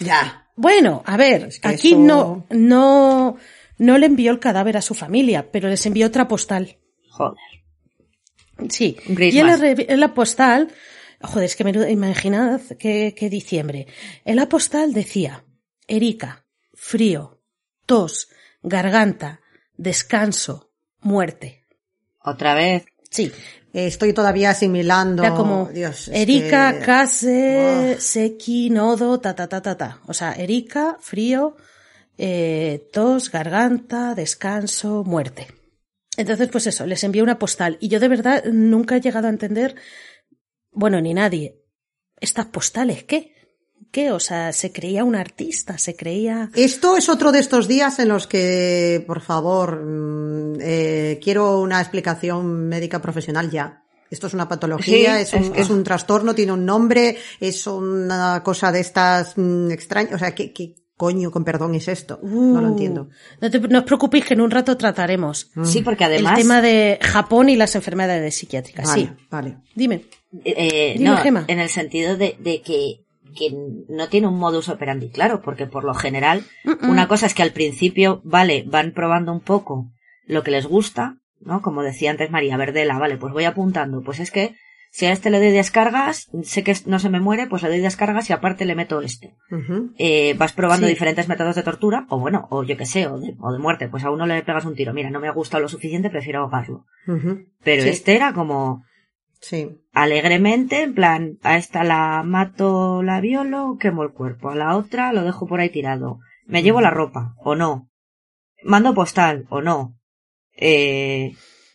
Ya. Bueno, a ver, Es que aquí eso- no, no, no le envió el cadáver a su familia, pero les envió otra postal. Joder. Sí. Gris y en la, en postal, joder, es que menudo- imaginad que, que diciembre. En la postal decía, Erika, frío, tos, garganta, descanso, muerte. Otra vez. Sí. Estoy todavía asimilando. Era como Dios, es Erika, que- Buah. Seki, Nodo, ta ta ta ta ta. O sea, Erika, frío, eh, tos, garganta, descanso, muerte. Entonces, pues eso, les envié una postal. Y yo de verdad nunca he llegado a entender, bueno, ni nadie, estas postales, ¿qué? ¿Qué? O sea, se creía un artista, se creía... Esto es otro de estos días en los que, por favor, mm, eh, quiero una explicación médica profesional ya. Esto es una patología, Sí, es, un, es que- es un trastorno, tiene un nombre, es una cosa de estas mm, extrañas. O sea, ¿qué, qué coño, con perdón, es esto? no lo Uh, entiendo. No, te- no os preocupéis que en un rato trataremos Sí, porque además. el tema de Japón y las enfermedades psiquiátricas. Vale, Sí, vale. dime. eh, Dime, no, Gema. en el sentido de, de que, que no tiene un modus operandi claro, porque por lo general, una cosa es que al principio, vale, van probando un poco lo que les gusta, ¿no? Como decía antes María Verdela, vale, pues voy apuntando, pues es que si a este le doy descargas, sé que no se me muere, pues le doy descargas y aparte le meto. Ujú. Eh, vas probando Sí. diferentes métodos de tortura, o bueno, o yo que sé, o de, o de muerte, pues a uno le pegas un tiro, mira, no me ha gustado lo suficiente, prefiero ahogarlo. Pero Sí. este era como, Sí. Alegremente, en plan, a esta la mato, la violo, quemo el cuerpo. A la otra lo dejo por ahí tirado. Me llevo la ropa, o no. Mando postal, o no. Eh,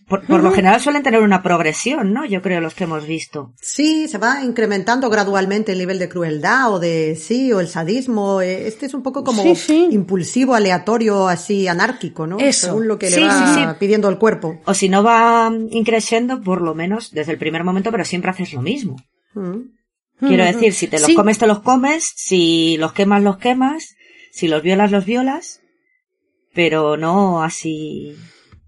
por, por lo general suelen tener una progresión, ¿no? Yo creo los que hemos visto. Sí, se va incrementando gradualmente el nivel de crueldad o de sí, o el sadismo. Eh, Este es un poco como Sí, sí. impulsivo, aleatorio, así anárquico, ¿no? Eso. Según lo que Sí, le va sí, sí. pidiendo el cuerpo. O si no va increciendo, por lo menos desde el primer momento, pero siempre haces lo mismo. Mm. Quiero Ujú. decir, si te los Sí. comes, te los comes, si los quemas, los quemas, si los violas, los violas, pero no así,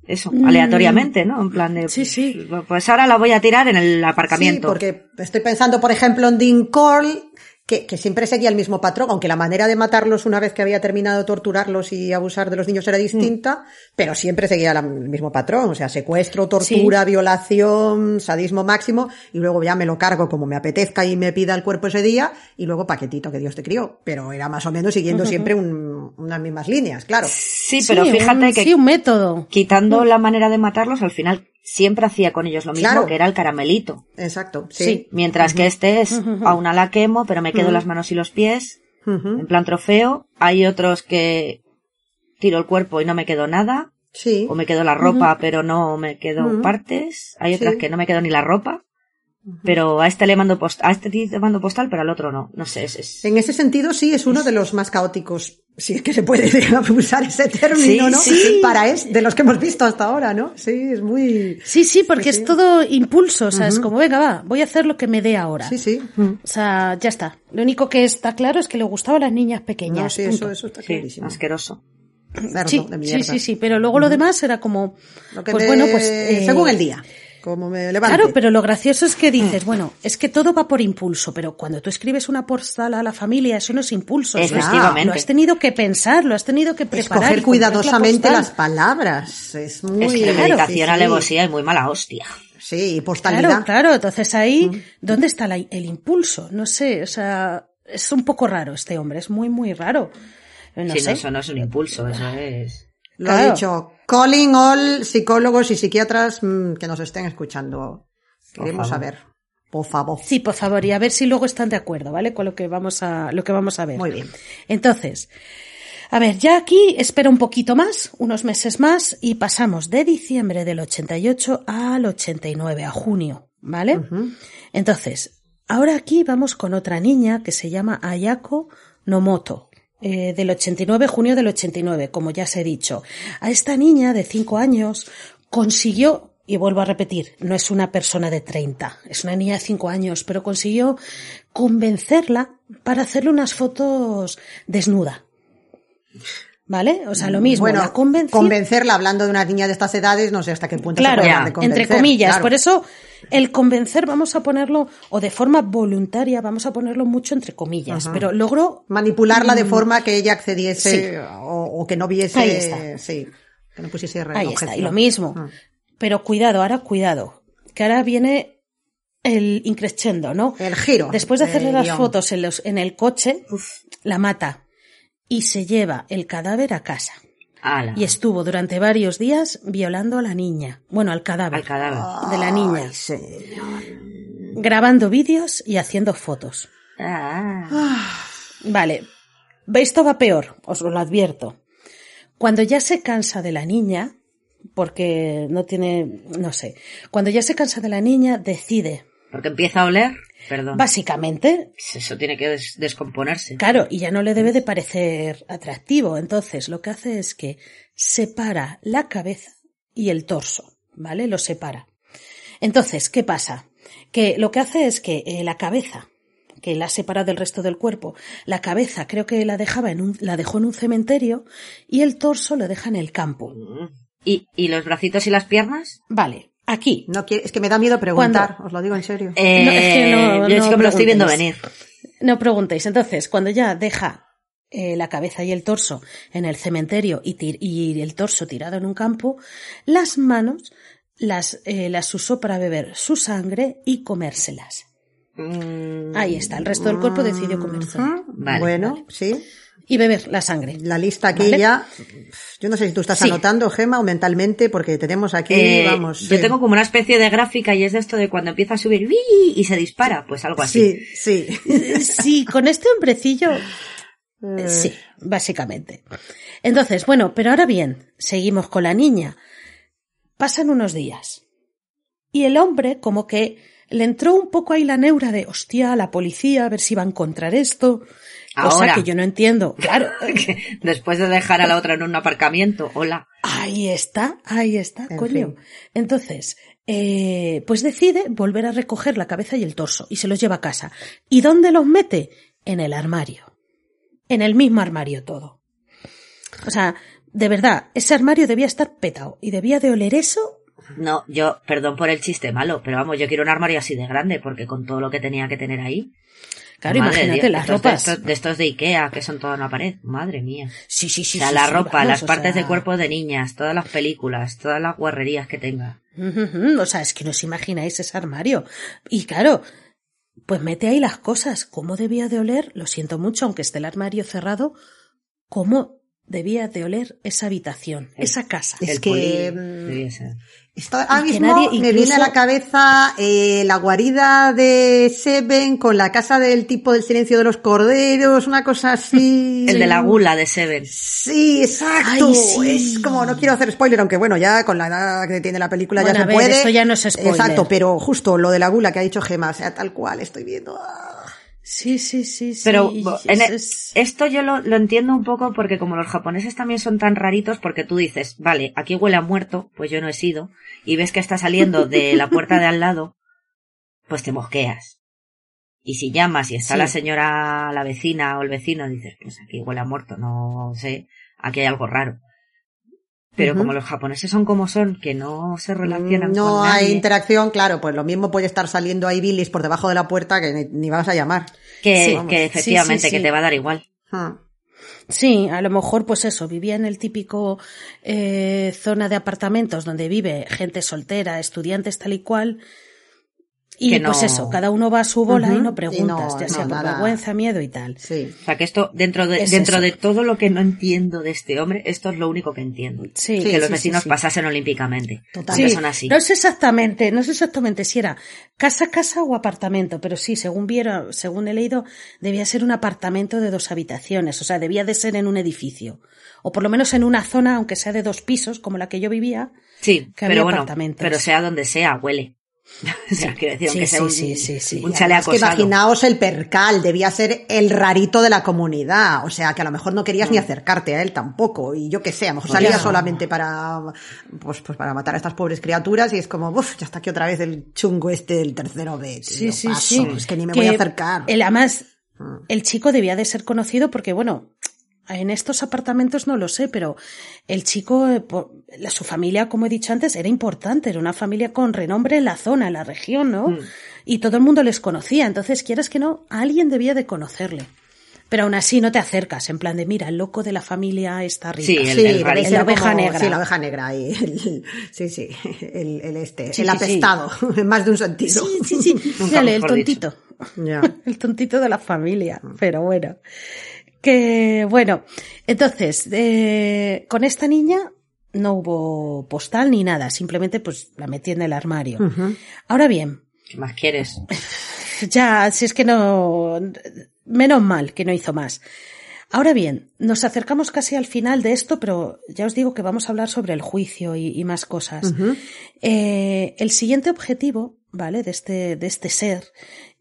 eso, Mm. aleatoriamente, ¿no? En plan de, Sí, sí. pues ahora la voy a tirar en el Sí, aparcamiento. porque estoy pensando, por ejemplo, en Dean Cole, que, que siempre seguía el mismo patrón, aunque la manera de matarlos una vez que había terminado de torturarlos y abusar de los niños era distinta, pero siempre seguía la- el mismo patrón, o sea, secuestro, tortura, violación, sadismo máximo, y luego ya me lo cargo como me apetezca y me pida el cuerpo ese día, y luego paquetito que Dios te crió, pero era más o menos siguiendo siempre un- unas mismas líneas, claro. Sí, pero Sí, fíjate un- que Sí, un método. quitando la manera de matarlos, al final siempre hacía con ellos lo mismo, Claro. que era el caramelito. Exacto, sí. Sí, mientras que este es, a una la quemo, pero me quedo las manos y los pies, en plan trofeo. Hay otros que tiro el cuerpo y no me quedo nada, Sí. o me quedo la ropa, pero no me quedo partes. Hay otras Sí. que no me quedo ni la ropa. Pero a este le mando postal, a este le mando postal, pero al otro no. No sé, es, es- En ese sentido, sí, es uno de los más caóticos, si es que se puede [laughs] usar ese término, Sí, ¿no? sí. Para es, de los que hemos visto hasta ahora, ¿no? Sí, es muy... Sí, sí, porque Sí, sí. es todo impulso, o sea, es como, venga, va, voy a hacer lo que me dé ahora. Sí, sí. O sea, ya está. Lo único que está claro es que le gustaba a las niñas pequeñas. No, sí, punto. eso, eso está sí, clarísimo. asqueroso. Cerdo Sí, de sí, sí, sí, pero luego lo demás era como, Lo que pues bueno, pues eh, Según el día, como me levante. Claro, pero lo gracioso es que dices, bueno, es que todo va por impulso, pero cuando tú escribes una postal a la familia, eso no es impulso. Efectivamente. Lo has tenido que pensar, lo has tenido que preparar. Escoger la cuidadosamente las palabras. Es muy... es claro, premeditación, sí, sí. alevosía y muy mala hostia. Sí, y postalidad. Claro, claro. Entonces ahí, ¿dónde está la- el impulso? No sé, o sea, es un poco raro este hombre, es muy, muy raro. No si sé. no, eso no es un impulso, eso es... Lo Claro. ha dicho. Calling all psicólogos y psiquiatras mm, que nos estén escuchando. Queremos saber. Por favor. Sí, por favor, y a ver si luego están de acuerdo, ¿vale? Con lo que vamos a, lo que vamos a ver. Muy bien. Entonces, a ver, ya aquí espera un poquito más, unos meses más, y pasamos de diciembre del 88 al 89, a junio, ¿vale? Entonces, ahora aquí vamos con otra niña que se llama Ayako Nomoto. Eh, del 89, junio del 89, como ya se he dicho. A esta niña de 5 años consiguió, y vuelvo a repetir, no es una persona de 30, es una niña de 5 años, pero consiguió convencerla para hacerle unas fotos desnuda. ¿Vale? O sea, lo mismo, bueno, la convencerla hablando de una niña de estas edades, no sé hasta qué punto Claro, se puede hablar de convencer. entre comillas. claro. Por eso el convencer vamos a ponerlo, o de forma voluntaria, vamos a ponerlo mucho entre comillas. Pero logró Manipularla de forma que ella accediese Mm. Sí. o, o que no viese. Ahí está. Sí. Que no pusiese Ahí está, y lo mismo. Mm. Pero cuidado, ahora cuidado, que ahora viene el increscendo, ¿no? El giro. Después de hacerle las guion. fotos en, los, en el coche, la mata y se lleva el cadáver a casa. Ala, Y estuvo durante varios días violando a la niña, bueno, al cadáver, al cadáver. de la niña, Ay, sí. grabando vídeos y haciendo fotos. Ah, [sighs] Vale, esto va peor, os lo advierto. Cuando ya se cansa de la niña, porque no tiene, no sé, cuando ya se cansa de la niña, decide, porque empieza a oler, perdón. básicamente, Eso tiene que des- descomponerse. claro, y ya no le debe de parecer atractivo. Entonces, lo que hace es que separa la cabeza y el torso, ¿vale? Lo separa. Entonces, ¿qué pasa? Que lo que hace es que eh, la cabeza, que la separa del resto del cuerpo, la cabeza creo que la dejaba en un, la dejó en un cementerio y el torso lo deja en el campo. ¿Y, ¿Y los bracitos y las piernas? Vale, aquí. No quiere- es que me da miedo preguntar, os lo digo en serio. Eh, No, es que no- yo es no que me lo estoy viendo preguntéis. venir. No preguntéis. Entonces, cuando ya deja eh, la cabeza y el torso en el cementerio y, el torso tirado en un campo, las manos las, eh, las usó para beber su sangre y comérselas. Mm, Ahí está, el resto del cuerpo decidió comerse. Vale, bueno, vale. sí. Y beber la sangre. La lista aquí ¿Vale? ya. Yo no sé si tú estás Sí. anotando, Gema, o mentalmente, porque tenemos aquí, Eh, vamos. yo sí. tengo como una especie de gráfica y es de esto de cuando empieza a subir y se dispara, pues algo así. Sí, sí. [laughs] Sí, con este hombrecillo, Eh, sí, básicamente. Entonces, bueno, pero ahora bien, seguimos con la niña. Pasan unos días. Y el hombre como que le entró un poco ahí la neura de, hostia, la policía, a ver si va a encontrar esto. Cosa Ahora. que yo no entiendo. Claro. [laughs] Después de dejar a la otra en un aparcamiento, hola. Ahí está, ahí está, En coño. fin. Entonces, eh, pues decide volver a recoger la cabeza y el torso y se los lleva a casa. ¿Y dónde los mete? En el armario. En el mismo armario todo. O sea, de verdad, ese armario debía estar petado y debía de oler eso. No, yo, perdón por el chiste malo, pero vamos, yo quiero un armario así de grande, porque con todo lo que tenía que tener ahí. Claro, madre imagínate Dios, las estos ropas. De estos, de estos de Ikea, que son toda una pared, madre mía. Sí, sí, sí. o sea, sí, la sí, ropa, vamos, las o partes sea, de cuerpo de niñas, todas las películas, todas las guarrerías que tenga. O sea, es que no os imagináis ese armario. Y claro, pues mete ahí las cosas. ¿Cómo debía de oler? Lo siento mucho, aunque esté el armario cerrado. ¿Cómo debía de oler esa habitación, esa casa? Es El que, poli- mm, debía ser. Esto ahora mismo nadie, me viene a la cabeza eh, la guarida de Seven con la casa del tipo del silencio de los corderos, una cosa así. El de la gula de Seven. Sí, exacto. Ay, sí. Es como, no quiero hacer spoiler, aunque bueno, ya con la edad que tiene la película Bueno, ya se ver, puede. esto ya no es spoiler. Exacto, pero justo lo de la gula que ha dicho Gema, o sea, tal cual, estoy viendo. ah. Sí, sí, sí, sí. Pero en e- es- esto yo lo, lo entiendo un poco porque como los japoneses también son tan raritos, porque tú dices, vale, aquí huele a muerto, pues yo no he sido, y ves que está saliendo de la puerta de al lado, pues te mosqueas. Y si llamas y está Sí. la señora, la vecina o el vecino, dices, pues aquí huele a muerto, no sé, aquí hay algo raro. Pero como los japoneses son como son, que no se relacionan No con hay nadie, interacción, claro, pues lo mismo puede estar saliendo ahí bilis por debajo de la puerta que ni, ni vas a llamar. Que, Sí, que efectivamente, sí. que te va a dar igual. Ah. Sí, a lo mejor pues eso, vivía en el típico eh, zona de apartamentos donde vive gente soltera, estudiantes tal y cual. Y Que no- pues eso, cada uno va a su bola y no y preguntas, no- ya sea no, por vergüenza, miedo y tal. Sí. O sea que esto, dentro de, Es dentro eso. de todo lo que no entiendo de este hombre, esto es lo único que entiendo. Sí, que los vecinos sí, sí. pasasen olímpicamente. Total. Porque Sí, son así. no sé exactamente, no sé exactamente si era casa, casa o apartamento, pero sí, según vieron, según he leído, debía ser un apartamento de dos habitaciones, o sea, debía de ser en un edificio. O por lo menos en una zona, aunque sea de dos pisos, como la que yo vivía. Sí, que había pero bueno, apartamentos. pero sea donde sea, huele. [laughs] o sea, quiero decir, Sí, sea sí, un, sí, un que imaginaos el percal, debía ser el rarito de la comunidad, o sea que a lo mejor no querías ni acercarte a él tampoco, y yo qué sé, a lo mejor salía solamente para, pues, pues para matar a estas pobres criaturas y es como, uff, ya está aquí otra vez el chungo este del tercero B, Sí, sí, paso, sí. es que ni me voy a acercar. El, además, Mm. el chico debía de ser conocido porque, bueno, en estos apartamentos no lo sé, pero el chico, eh, la, su familia, como he dicho antes, era importante, era una familia con renombre en la zona, en la región, ¿no? Mm. Y todo el mundo les conocía, entonces, quieras que no, alguien debía de conocerle. Pero aún así no te acercas, en plan de, mira, el loco de la familia está rica. Sí, el- Sí, La oveja como- negra. Sí, la oveja negra. Y el- sí, sí, el, este, Sí, el apestado, en [laughs] más de un sentido. Sí, sí, sí. [laughs] Dale, el tontito. Ya. [laughs] el tontito de la familia, pero bueno. Que bueno, entonces, eh, con esta niña no hubo postal ni nada, simplemente pues la metí en el armario. Ahora bien, ¿Qué más quieres? [laughs] ya, si es que no, menos mal que no hizo más. Ahora bien, nos acercamos casi al final de esto, pero ya os digo que vamos a hablar sobre el juicio y, y más cosas. Eh, el siguiente objetivo, ¿vale? De este, de este ser,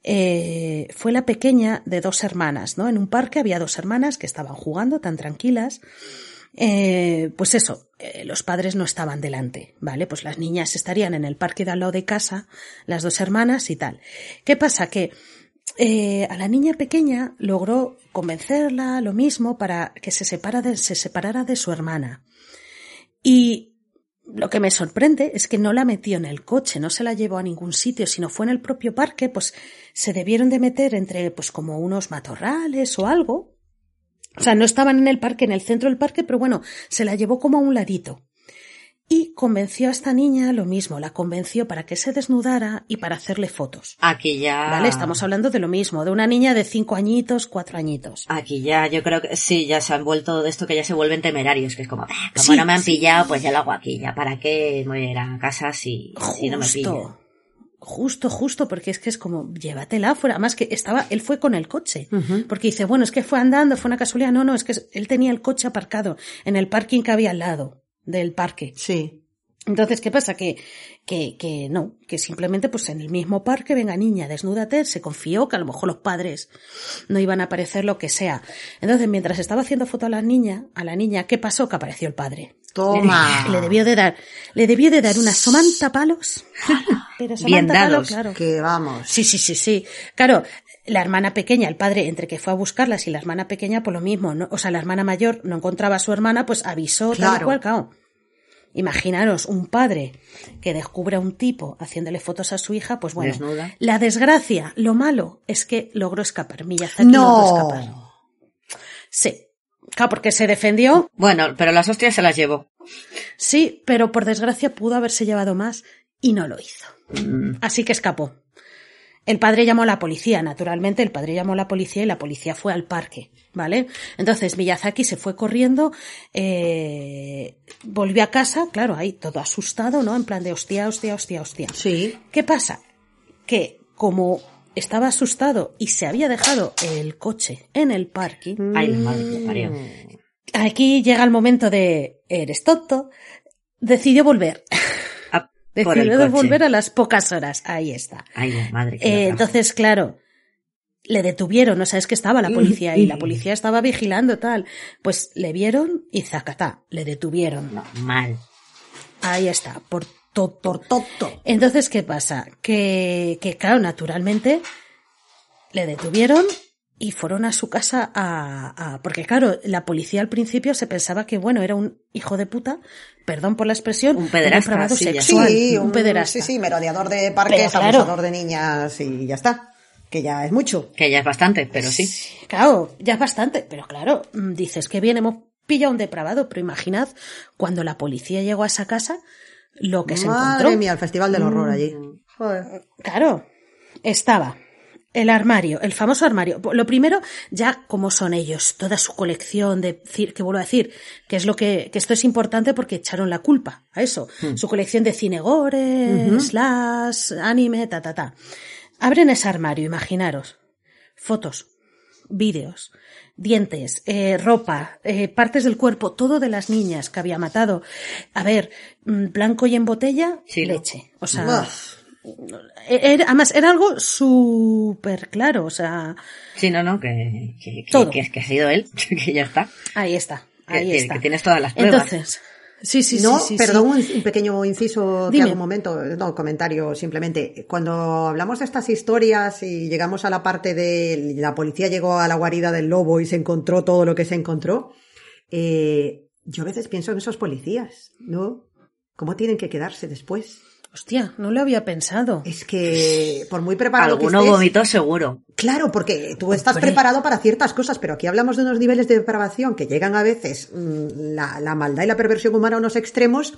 eh, fue la pequeña de dos hermanas, ¿no? En un parque había dos hermanas que estaban jugando tan tranquilas. Eh, pues eso, eh, los padres no estaban delante, ¿vale? Pues las niñas estarían en el parque de al lado de casa, las dos hermanas y tal. ¿Qué pasa? Que eh, a la niña pequeña logró convencerla lo mismo para que se, de- se separara de su hermana. Y lo que me sorprende es que no la metió en el coche, no se la llevó a ningún sitio, sino fue en el propio parque, pues se debieron de meter entre pues como unos matorrales o algo. O sea, no estaban en el parque, en el centro del parque, pero bueno, se la llevó como a un ladito. Y convenció a esta niña lo mismo, la convenció para que se desnudara y para hacerle fotos. Aquí ya. Vale, estamos hablando de lo mismo, de una niña de cinco añitos, cuatro añitos. Aquí ya, yo creo que sí, ya se han vuelto de esto que ya se vuelven temerarios, que es como, "Ah, como Sí, no me han sí. pillado, pues ya lo hago aquí, ya para qué me voy a ir a casa si, si no me pillan. Justo, justo, justo, porque es que es como, llévatela fuera. Además que estaba, él fue con el coche. Porque dice, bueno, es que fue andando, fue una casualidad. No, no, es que él tenía el coche aparcado en el parking que había al lado del parque. Sí. Entonces, ¿qué pasa? Que, que, que no, que simplemente pues en el mismo parque, venga niña, desnúdate, se confió que a lo mejor los padres no iban a aparecer lo que sea. Entonces, mientras estaba haciendo foto a la niña, a la niña, ¿qué pasó? Que apareció el padre. Toma. Le debió de dar, le debió de dar una somanta palos. [laughs] Pero Bien somanta palos, dados. claro. Que vamos. Sí, sí, sí, sí. Claro, la hermana pequeña, el padre, entre que fue a buscarlas y la hermana pequeña, por lo mismo, ¿no? O sea, la hermana mayor no encontraba a su hermana, pues avisó tal y Claro. cual, claro. Imaginaros un padre que descubre a un tipo haciéndole fotos a su hija, pues bueno, Desnuda. la desgracia, lo malo es que logró escapar. Miyazaki logró escapar. No. Sí. Claro, porque se defendió, Bueno, pero las hostias se las llevó. sí, pero por desgracia pudo haberse llevado más y no lo hizo. Mm, Así que escapó. El padre llamó a la policía, naturalmente el padre llamó a la policía y la policía fue al parque, ¿vale? Entonces Miyazaki se fue corriendo, eh, volvió a casa, claro, ahí todo asustado, ¿no? En plan de hostia, hostia, hostia, hostia. Sí. ¿Qué pasa? Que como estaba asustado y se había dejado el coche en el parking, Ay, la madre que lo parió. aquí llega el momento de eres tonto, decidió volver. Decidió coche. volver a las pocas horas. Ahí está. Ay, madre que Eh, entonces, claro, le detuvieron, no sabes que estaba la policía y la policía estaba vigilando tal. Pues le vieron y zacatá, le detuvieron. No, mal. Ahí está, por todo. Por toto. Entonces, ¿qué pasa? Que, que claro, naturalmente, le detuvieron y fueron a su casa a, a- porque claro, la policía al principio se pensaba que bueno, era un hijo de puta, perdón por la expresión, Un pederasta, depravado sí, sexual, Sí, un, pederasta. Sí, sí, merodeador de parques, Pero claro. abusador de niñas y ya está. Que ya es mucho. Que ya es bastante, pero sí. Claro, ya es bastante, pero claro, mm, dices que bien hemos pillado un depravado, pero imaginad cuando la policía llegó a esa casa, lo que se Madre encontró. mía, el festival del horror allí. Mm. Joder. Claro, estaba el armario, el famoso armario. Lo primero, ya como son ellos, toda su colección de, que vuelvo a decir, que es lo que, que esto es importante porque echaron la culpa a eso. Su colección de cine gore, slash, anime, ta, ta, ta. Abren ese armario, imaginaros. Fotos, vídeos, dientes, eh, ropa, eh, partes del cuerpo, todo de las niñas que había matado. A ver, mm, blanco y en botella, leche. O sea, Uf. Era, además, era algo súper claro, o sea, Sí, no, no, que, que, que, Todo. que, que ha sido él, [laughs] que ya está. ahí está, ahí que- está. que tienes todas las pruebas. Entonces, sí, sí, no, sí, sí, perdón, sí. Un, un pequeño inciso que hago un momento, no, comentario simplemente. Cuando hablamos de estas historias y llegamos a la parte de la policía llegó a la guarida del lobo y se encontró todo lo que se encontró, eh, yo a veces pienso en esos policías, ¿no? ¿Cómo tienen que quedarse después? Hostia, no lo había pensado. Es que por muy preparado que Alguno estés, vomitó seguro. Claro, porque tú estás Hombre. preparado para ciertas cosas, pero aquí hablamos de unos niveles de depravación que llegan a veces mm, la, la maldad y la perversión humana a unos extremos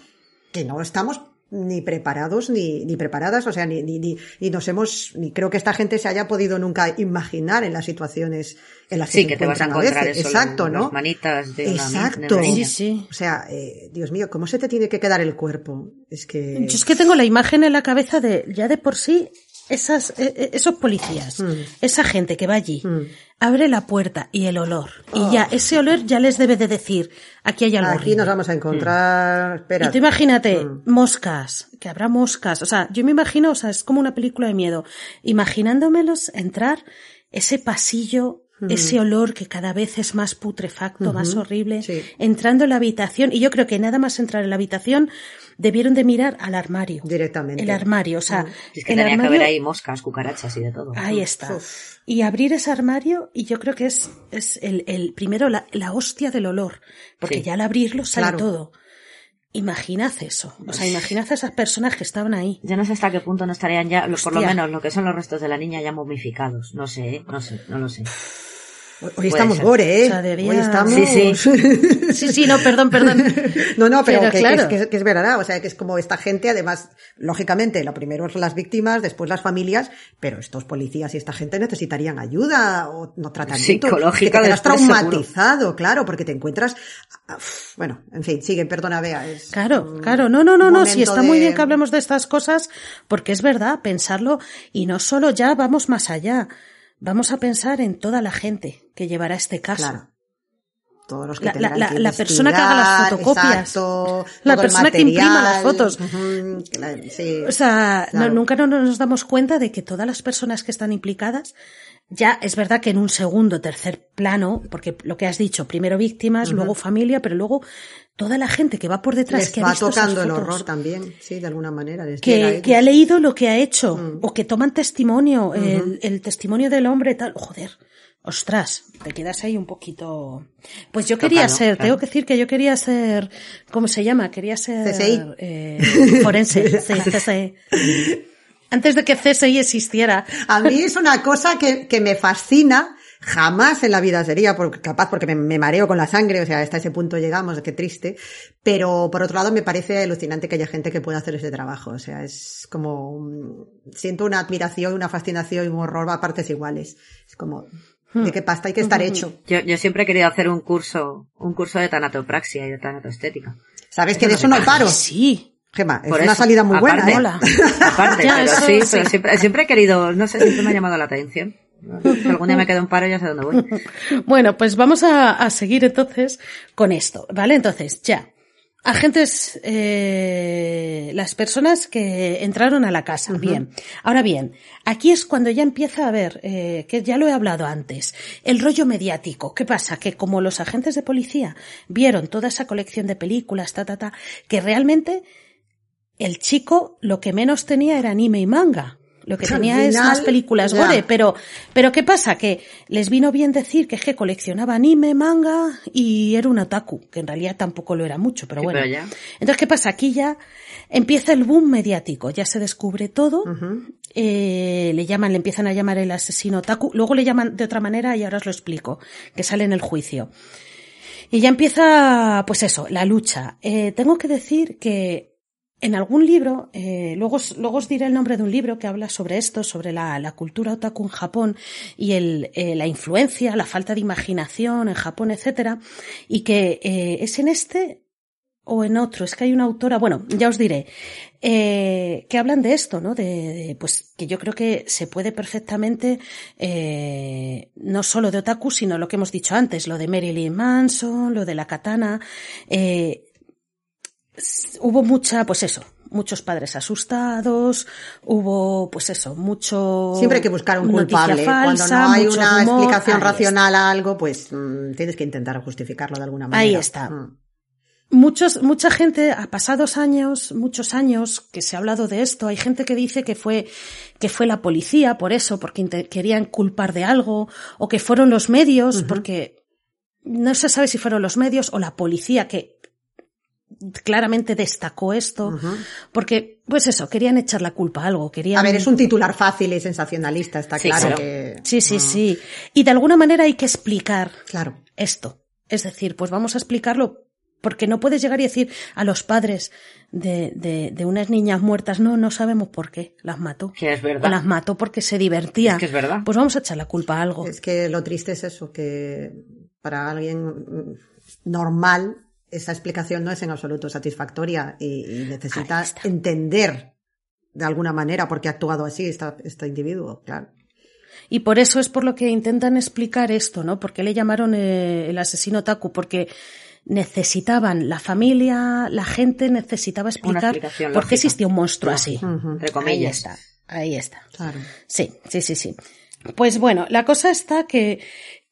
que no estamos ni preparados ni, ni preparadas, o sea, ni, ni, ni, ni nos hemos, ni creo que esta gente se haya podido nunca imaginar en las situaciones en las que Sí, se que te vas a encuentran encontrar veces. eso, Exacto, las ¿no? manitas de una, Exacto. de una Sí, sí. O sea, eh, Dios mío, ¿cómo se te tiene que quedar el cuerpo? Es que... Yo es que tengo la imagen en la cabeza de, ya de por sí, esas, eh, eh, esos policías, Mm. esa gente que va allí, Mm. abre la puerta y el olor. Y ya, ese olor ya les debe de decir, aquí hay algo Aquí horrible. nos vamos a encontrar... Espera. Y tú imagínate, Mm. moscas, que habrá moscas. O sea, yo me imagino, o sea, es como una película de miedo. Imaginándomelos entrar, ese pasillo, ese olor que cada vez es más putrefacto, más horrible, Sí. entrando en la habitación. Y yo creo que nada más entrar en la habitación, debieron de mirar al armario. Directamente. El armario, o sea, Es que el tenía armario. que haber ahí moscas, cucarachas y de todo. Ahí está. Y abrir ese armario, y yo creo que es, es el, el primero la, la hostia del olor. Porque Sí. ya al abrirlo sale Claro. todo. Imaginad eso. O sea, imaginad a esas personas que estaban ahí. Yo no sé hasta qué punto no estarían ya, por lo menos lo que son los restos de la niña ya momificados. No sé, ¿eh? no sé, no lo sé. Hoy Puede estamos ser. gore, ¿eh? O sea, debería- Hoy estamos... Sí, sí. [laughs] Sí, sí, no, perdón, perdón. [laughs] No, no, pero, Pero que, claro. que es, que, es verdad, o sea, que es como esta gente, además, lógicamente, lo primero es las víctimas, después las familias, pero estos policías y esta gente necesitarían ayuda o no tratamiento. Psicológica que te quedas traumatizado, claro, porque te encuentras, ah, uf, bueno, en fin, sigue, perdona, Bea. Es, Claro, claro, no, no, no, no, sí está muy bien que hablemos de estas cosas, porque es verdad, pensarlo, y no solo ya vamos más allá, vamos a pensar en toda la gente que llevará este caso. Todos los que La- la- tendrán la- que la persona que haga las fotocopias. exacto, La el persona que imprima las fotos. sí. O sea, no- nunca no nos damos cuenta de que todas las personas que están implicadas, ya es verdad que en un segundo, tercer plano, porque lo que has dicho, primero víctimas, luego familia, pero luego toda la gente que va por detrás, Les que ha va visto esas tocando el fotos, horror también, sí, de alguna manera. les que, que ha leído lo que ha hecho, Mm. o que toman testimonio, el, el testimonio del hombre, tal, joder, ostras, te quedas ahí un poquito. Pues yo quería ser, tengo que decir que yo quería ser, ¿cómo se llama? Quería ser CSI. eh, forense, [laughs] sí, CSI. Antes de que CSI existiera. A mí es una cosa que, que me fascina. Jamás en la vida sería por- capaz porque me, me mareo con la sangre, o sea, hasta ese punto llegamos, qué triste. Pero por otro lado me parece alucinante que haya gente que pueda hacer ese trabajo. O sea, es como, siento una admiración, una fascinación y un horror a partes iguales. Es como, ¿de qué pasta hay que estar hecho? Yo, yo siempre he querido hacer un curso, un curso de tanatopraxia y de tanatoestética. ¿Sabes que de eso no paro? Sí. Gema, es Por una eso, salida muy buena, aparte, ¿eh? [laughs] Aparte, Ya, pero eso sí, sí. pero siempre, siempre he querido, no sé, siempre me ha llamado la atención. Si algún día me quedo en paro ya sé dónde voy. [laughs] Bueno, pues vamos a, a seguir entonces con esto, ¿vale? Entonces, ya. Agentes, eh, las personas que entraron a la casa, bien. Ahora bien, aquí es cuando ya empieza a ver, eh, que ya lo he hablado antes, el rollo mediático. ¿Qué pasa? Que como los agentes de policía vieron toda esa colección de películas, ta, ta, ta, que realmente el chico lo que menos tenía era anime y manga. Lo que tenía es más películas ya. gore, pero, pero ¿qué pasa? Que les vino bien decir que es que coleccionaba anime, manga y era un otaku, que en realidad tampoco lo era mucho, pero Sí, bueno. pero ya. Entonces, ¿qué pasa? Aquí ya empieza el boom mediático, ya se descubre todo, eh, le llaman, le empiezan a llamar el asesino otaku, luego le llaman de otra manera y ahora os lo explico, que sale en el juicio. Y ya empieza, pues eso, la lucha. Eh, tengo que decir que en algún libro, eh, luego, luego os diré el nombre de un libro que habla sobre esto, sobre la, la cultura otaku en Japón y el, eh, la influencia, la falta de imaginación en Japón, etcétera, y que eh, es en este o en otro, es que hay una autora, bueno, ya os diré, eh, que hablan de esto, ¿no? De, de, pues que yo creo que se puede perfectamente, eh, no solo de otaku, sino lo que hemos dicho antes, lo de Marilyn Manson, lo de la katana, eh, hubo mucha, pues eso, muchos padres asustados, hubo, pues eso, mucho. Siempre hay que buscar un culpable. falsa, Cuando no hay una explicación racional a algo, pues mm, tienes que intentar justificarlo de alguna manera. Ahí está. Mm. Muchos, mucha gente, a pasados años, muchos años que se ha hablado de esto, hay gente que dice que fue, que fue la policía por eso, porque querían culpar de algo, o que fueron los medios, porque no se sabe si fueron los medios o la policía que claramente destacó esto, porque, pues eso, querían echar la culpa a algo, querían... A ver, es un titular fácil y sensacionalista, está Sí, claro claro. que. Sí, sí, sí. Y de alguna manera hay que explicar Claro. esto. Es decir, pues vamos a explicarlo porque no puedes llegar y decir a los padres de, de, de unas niñas muertas, no, no sabemos por qué las mató. Que es O verdad. las mató porque se divertía. Es que es verdad. Pues vamos a echar la culpa a algo. Es que lo triste es eso, que para alguien normal esa explicación no es en absoluto satisfactoria y, y necesita entender de alguna manera por qué ha actuado así esta- este individuo, claro. Y por eso es por lo que intentan explicar esto, ¿no? ¿Por qué le llamaron eh, el asesino Taku? Porque necesitaban, la familia, la gente necesitaba explicar por qué existía un monstruo así. Entre Ahí está, ahí está. Claro. Sí, sí, sí, sí. Pues bueno, la cosa está que,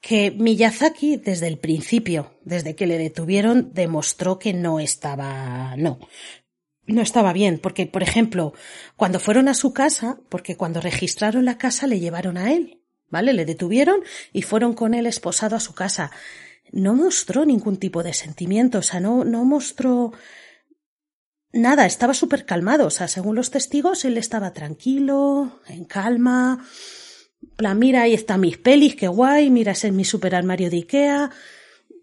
que Miyazaki desde el principio, desde que le detuvieron, demostró que no estaba, no, no estaba bien, porque por ejemplo, cuando fueron a su casa, porque cuando registraron la casa le llevaron a él, ¿vale? Le detuvieron y fueron con él esposado a su casa. No mostró ningún tipo de sentimiento, o sea, no, no mostró nada, estaba súper calmado, o sea, según los testigos, él estaba tranquilo, en calma, plan, mira, ahí están mis pelis, qué guay, mira, ese es mi super armario de Ikea.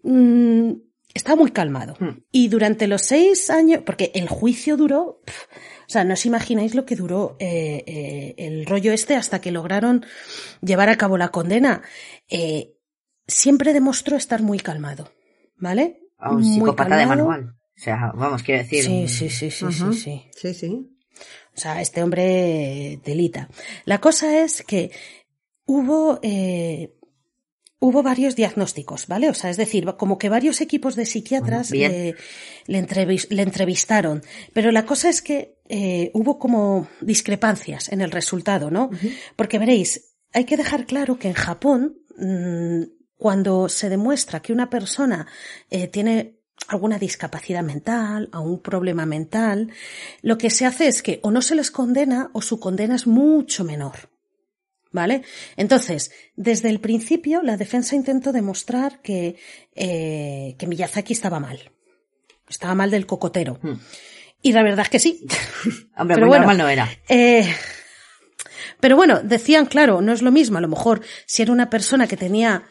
Mm, está muy calmado. Hmm. Y durante los seis años, porque el juicio duró, o sea, no os imagináis lo que duró eh, eh, el rollo este hasta que lograron llevar a cabo la condena. Eh, siempre demostró estar muy calmado, ¿vale? A un Muy psicópata de manual. O sea, vamos, quiero decir. Sí, sí, sí, sí, sí, sí. Sí, sí. O sea, este hombre delita. La cosa es que hubo, eh, hubo varios diagnósticos, ¿vale? O sea, es decir, como que varios equipos de psiquiatras Bien. le, le entrevis- le entrevistaron. Pero la cosa es que eh, hubo como discrepancias en el resultado, ¿no? Porque veréis, hay que dejar claro que en Japón, mm, cuando se demuestra que una persona eh, tiene alguna discapacidad mental, o un problema mental, lo que se hace es que o no se les condena o su condena es mucho menor. ¿Vale? Entonces, desde el principio, la defensa intentó demostrar que, eh, que Miyazaki estaba mal. Estaba mal del cocotero. Hmm. Y la verdad es que sí. [laughs] Hombre, Pero bueno. normal no era. Eh, pero bueno, decían, claro, no es lo mismo. A lo mejor si era una persona que tenía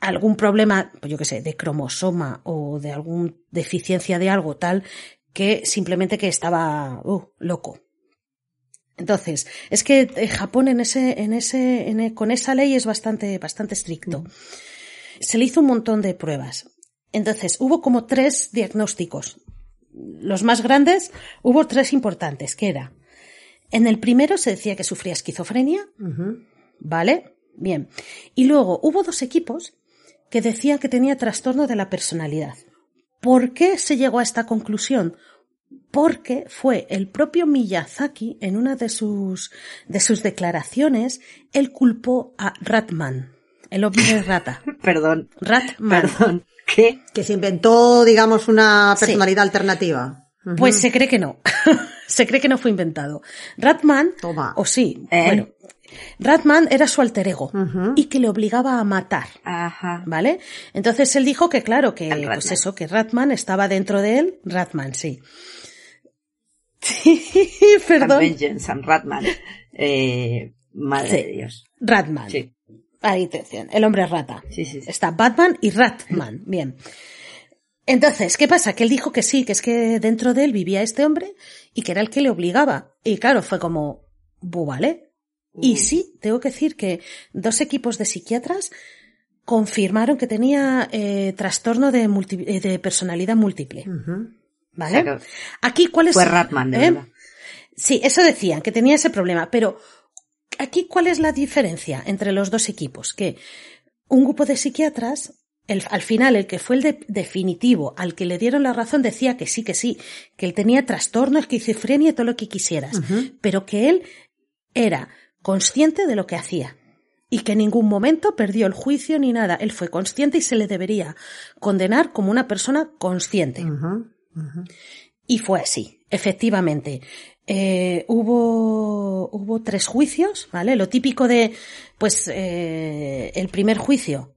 algún problema, pues yo qué sé, de cromosoma o de alguna deficiencia de algo tal, que simplemente que estaba uh, loco. Entonces, es que eh, Japón en ese, en ese, en e- con esa ley es bastante, bastante estricto. Se le hizo un montón de pruebas. Entonces, hubo como tres diagnósticos. Los más grandes, hubo tres importantes, que era, en el primero se decía que sufría esquizofrenia. ¿vale? Bien. Y luego hubo dos equipos que decían que tenía trastorno de la personalidad. ¿Por qué se llegó a esta conclusión? Porque fue el propio Miyazaki, en una de sus, de sus declaraciones, él culpó a Ratman, el hombre rata. [laughs] Perdón. Ratman. Perdón. ¿Qué? Que se inventó, digamos, una Sí. personalidad alternativa. Pues se cree que no. [laughs] se cree que no fue inventado. Ratman, Toma. o sí, ¿Eh? bueno, Ratman era su alter ego y que le obligaba a matar. Ajá. ¿Vale? Entonces él dijo que claro, que pues eso, que Ratman estaba dentro de él, Ratman, sí. [laughs] Sí, And perdón. Vengeance and Ratman. Eh, madre Sí. de Dios. Ratman. Sí. Ahí atención, el hombre rata. Sí, sí, sí. Está Batman y Ratman. [laughs] Bien. Entonces, ¿qué pasa? Que él dijo que sí, que es que dentro de él vivía este hombre y que era el que le obligaba. Y claro, fue como, "Bu, ¿vale? Y sí, tengo que decir que dos equipos de psiquiatras confirmaron que tenía eh, trastorno de, multi- eh, de personalidad múltiple. ¿Vale? O sea que Aquí, ¿cuál es? Fue Ratman, de ¿eh? verdad. Sí, eso decían, que tenía ese problema, pero aquí, ¿cuál es la diferencia entre los dos equipos? Que un grupo de psiquiatras, el- al final, el que fue el de- definitivo, al que le dieron la razón, decía que sí, que sí, que él tenía trastorno, esquizofrenia y todo lo que quisieras, pero que él era consciente de lo que hacía. Y que en ningún momento perdió el juicio ni nada. Él fue consciente y se le debería condenar como una persona consciente. Y fue así, efectivamente. Eh, hubo, hubo tres juicios, ¿vale? Lo típico de, pues, eh, el primer juicio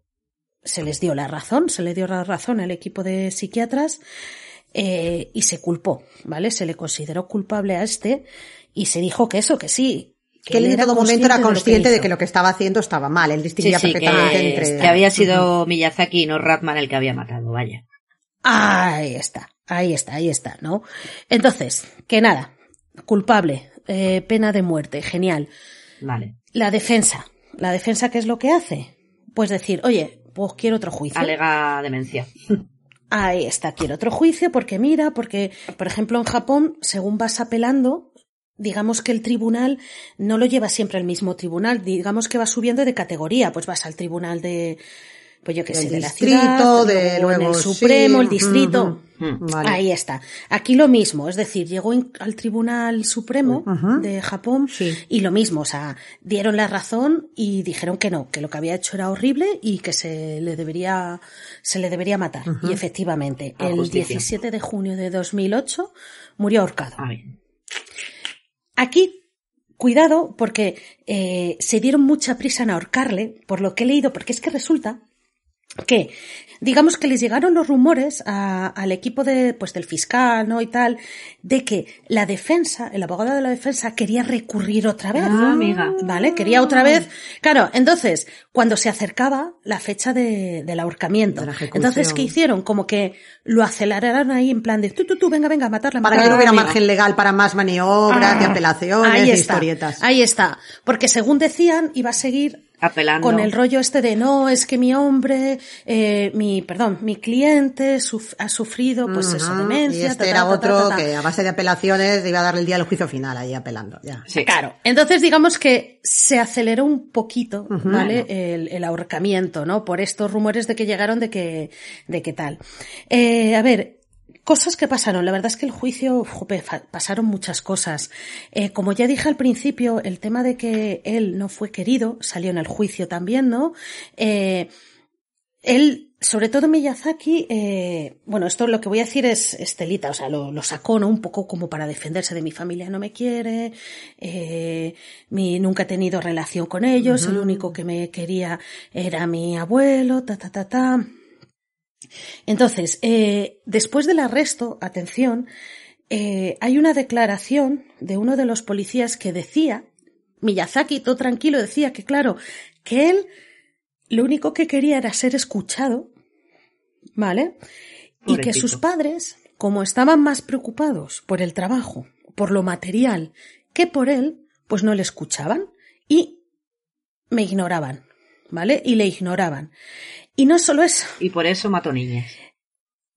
se les dio la razón, se le dio la razón al equipo de psiquiatras eh, y se culpó, ¿vale? Se le consideró culpable a este y se dijo que eso, que sí. Que él en todo momento era consciente de que lo que estaba haciendo estaba mal. Él Sí, distinguía sí, que, perfectamente entre... que había sido Miyazaki y no Ratman el que había matado, vaya. Ahí está, ahí está, ahí está, ¿no? Entonces, que nada, culpable, eh, pena de muerte, genial. Vale. La defensa, la defensa, ¿qué es lo que hace? Pues decir, oye, pues quiero otro juicio. Alega demencia. Ahí está, quiero otro juicio porque mira, porque, por ejemplo, en Japón, según vas apelando, digamos que el tribunal no lo lleva siempre el mismo tribunal, digamos que va subiendo de categoría, pues vas al tribunal de, pues yo qué sé, de la distrito, ciudad, de luego en luego, el Supremo, sí, el distrito. vale. Ahí está. Aquí lo mismo, es decir, llegó al Tribunal Supremo de Japón Sí. y lo mismo, o sea, dieron la razón y dijeron que no, que lo que había hecho era horrible y que se le debería, se le debería matar. Y efectivamente, A el justicia. 17 de junio de 2008 murió ahorcado. Aquí, cuidado, porque eh, se dieron mucha prisa en ahorcarle, por lo que he leído, porque es que resulta que digamos que les llegaron los rumores a- al equipo de, pues, del fiscal, ¿no? Y tal, de que la defensa, el abogado de la defensa quería recurrir otra vez. Ah, amiga. ¿Vale? Quería otra vez. Claro, entonces, cuando se acercaba la fecha de, del ahorcamiento. De la entonces, ¿qué hicieron? Como que lo aceleraron ahí en plan de, tú, tú, tú, venga, venga, matarla, Para que no hubiera venga". margen legal para más maniobras, de Ah, apelaciones, ahí de está, historietas. Ahí está. Porque según decían, iba a seguir Apelando. con el rollo este de no, es que mi hombre, eh, mi, perdón, mi cliente suf- ha sufrido, pues eso, Ujú, demencia. Y este ta, era ta, otro ta, que a base de apelaciones iba a darle el día del juicio final ahí apelando. Ya. Sí. Claro. Entonces, digamos que se aceleró un poquito, ¿vale? El, el ahorcamiento, ¿no? Por estos rumores de que llegaron de que, de que tal. Eh, a ver, cosas que pasaron. La verdad es que el juicio, jope, pasaron muchas cosas. Eh, como ya dije al principio, el tema de que él no fue querido salió en el juicio también, ¿no? Eh, él, sobre todo Miyazaki, eh, bueno, esto lo que voy a decir es estelita, o sea, lo, lo sacó, ¿no? Un poco como para defenderse de mi familia no me quiere, eh, mi, nunca he tenido relación con ellos, el único que me quería era mi abuelo, ta, ta, ta, ta. Entonces, eh, después del arresto, atención, eh, hay una declaración de uno de los policías que decía, Miyazaki, todo tranquilo, decía que claro, que él lo único que quería era ser escuchado, ¿vale? Y que sus padres, como estaban más preocupados por el trabajo, por lo material, que por él, pues no le escuchaban y me ignoraban, ¿vale? Y le ignoraban. Y no solo eso, Y por eso mató niñas.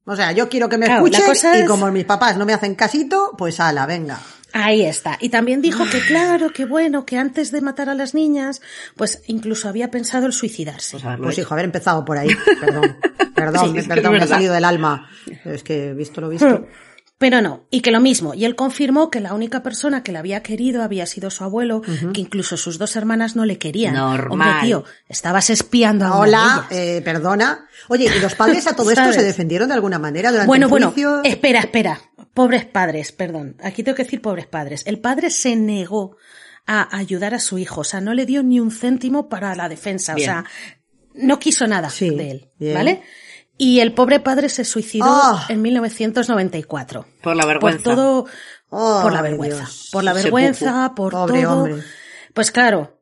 O sea, yo quiero que me Claro, la escuchen y como mis papás no me hacen casito, pues ala, venga. Ahí está. Y también dijo que claro, que bueno, que antes de matar a las niñas, pues incluso había pensado el suicidarse. Pues Pues hijo, haber empezado por ahí. Perdón, [laughs] perdón, Sí, que perdón, me ha salido del alma. Es que visto lo visto. Pero no, y que lo mismo. Y él confirmó que la única persona que le había querido había sido su abuelo, que incluso sus dos hermanas no le querían. Normal. Hombre, tío, estabas espiando a una Hola, de ellas. eh, perdona. Oye, ¿y los padres a todo [laughs] esto se defendieron de alguna manera durante Bueno, el bueno, juicio? espera, espera. Pobres padres, perdón. Aquí tengo que decir pobres padres. El padre se negó a ayudar a su hijo, o sea, no le dio ni un céntimo para la defensa, Bien. o sea, no quiso nada Sí, de él, bien. ¿vale? Y el pobre padre se suicidó Ah. en 1994. Por la vergüenza. Por todo, por la vergüenza. Dios. Por la vergüenza, por Pobre todo. hombre. Pues claro,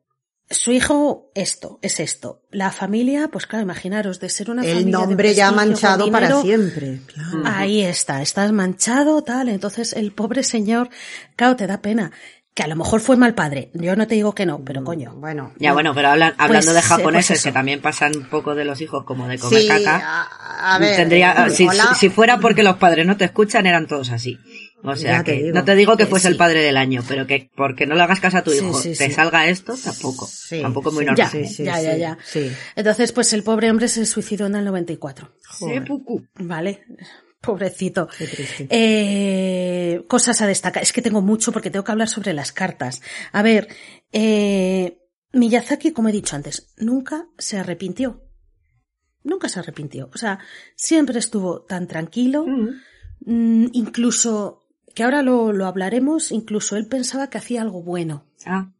su hijo, esto, es esto. La familia, pues claro, imaginaros, de ser una El familia de nombre ya manchado para siempre. Claro. Ahí está, estás manchado, tal. Entonces el pobre señor, claro, te da pena. Que a lo mejor fue mal padre. Yo no te digo que no, pero coño. Bueno. Ya, bueno, pero hablan, hablando Pues, de eh, japoneses, pues que también pasan un poco de los hijos como de comer Sí, caca. a, a ver. Tendría, si, hola. si fuera porque los padres no te escuchan, eran todos así. O sea Ya te que digo. no te digo que Eh, fuese el sí. padre del año, pero que porque no le hagas caso a tu Sí, hijo, sí, te sí. salga esto, tampoco. Sí, tampoco muy sí, normal. Ya, sí, sí, ya, sí, ya, ya. sí. Entonces, pues el pobre hombre se suicidó en el 94. Sí, pucu. ¿Vale? Pobrecito. Qué. Eh, cosas a destacar. Es que tengo mucho porque tengo que hablar sobre las cartas. A ver, eh, Miyazaki, como he dicho antes, nunca se arrepintió. Nunca se arrepintió. O sea, siempre estuvo tan tranquilo. Mm, incluso, que ahora lo, lo hablaremos, incluso él pensaba que hacía algo bueno. Ah,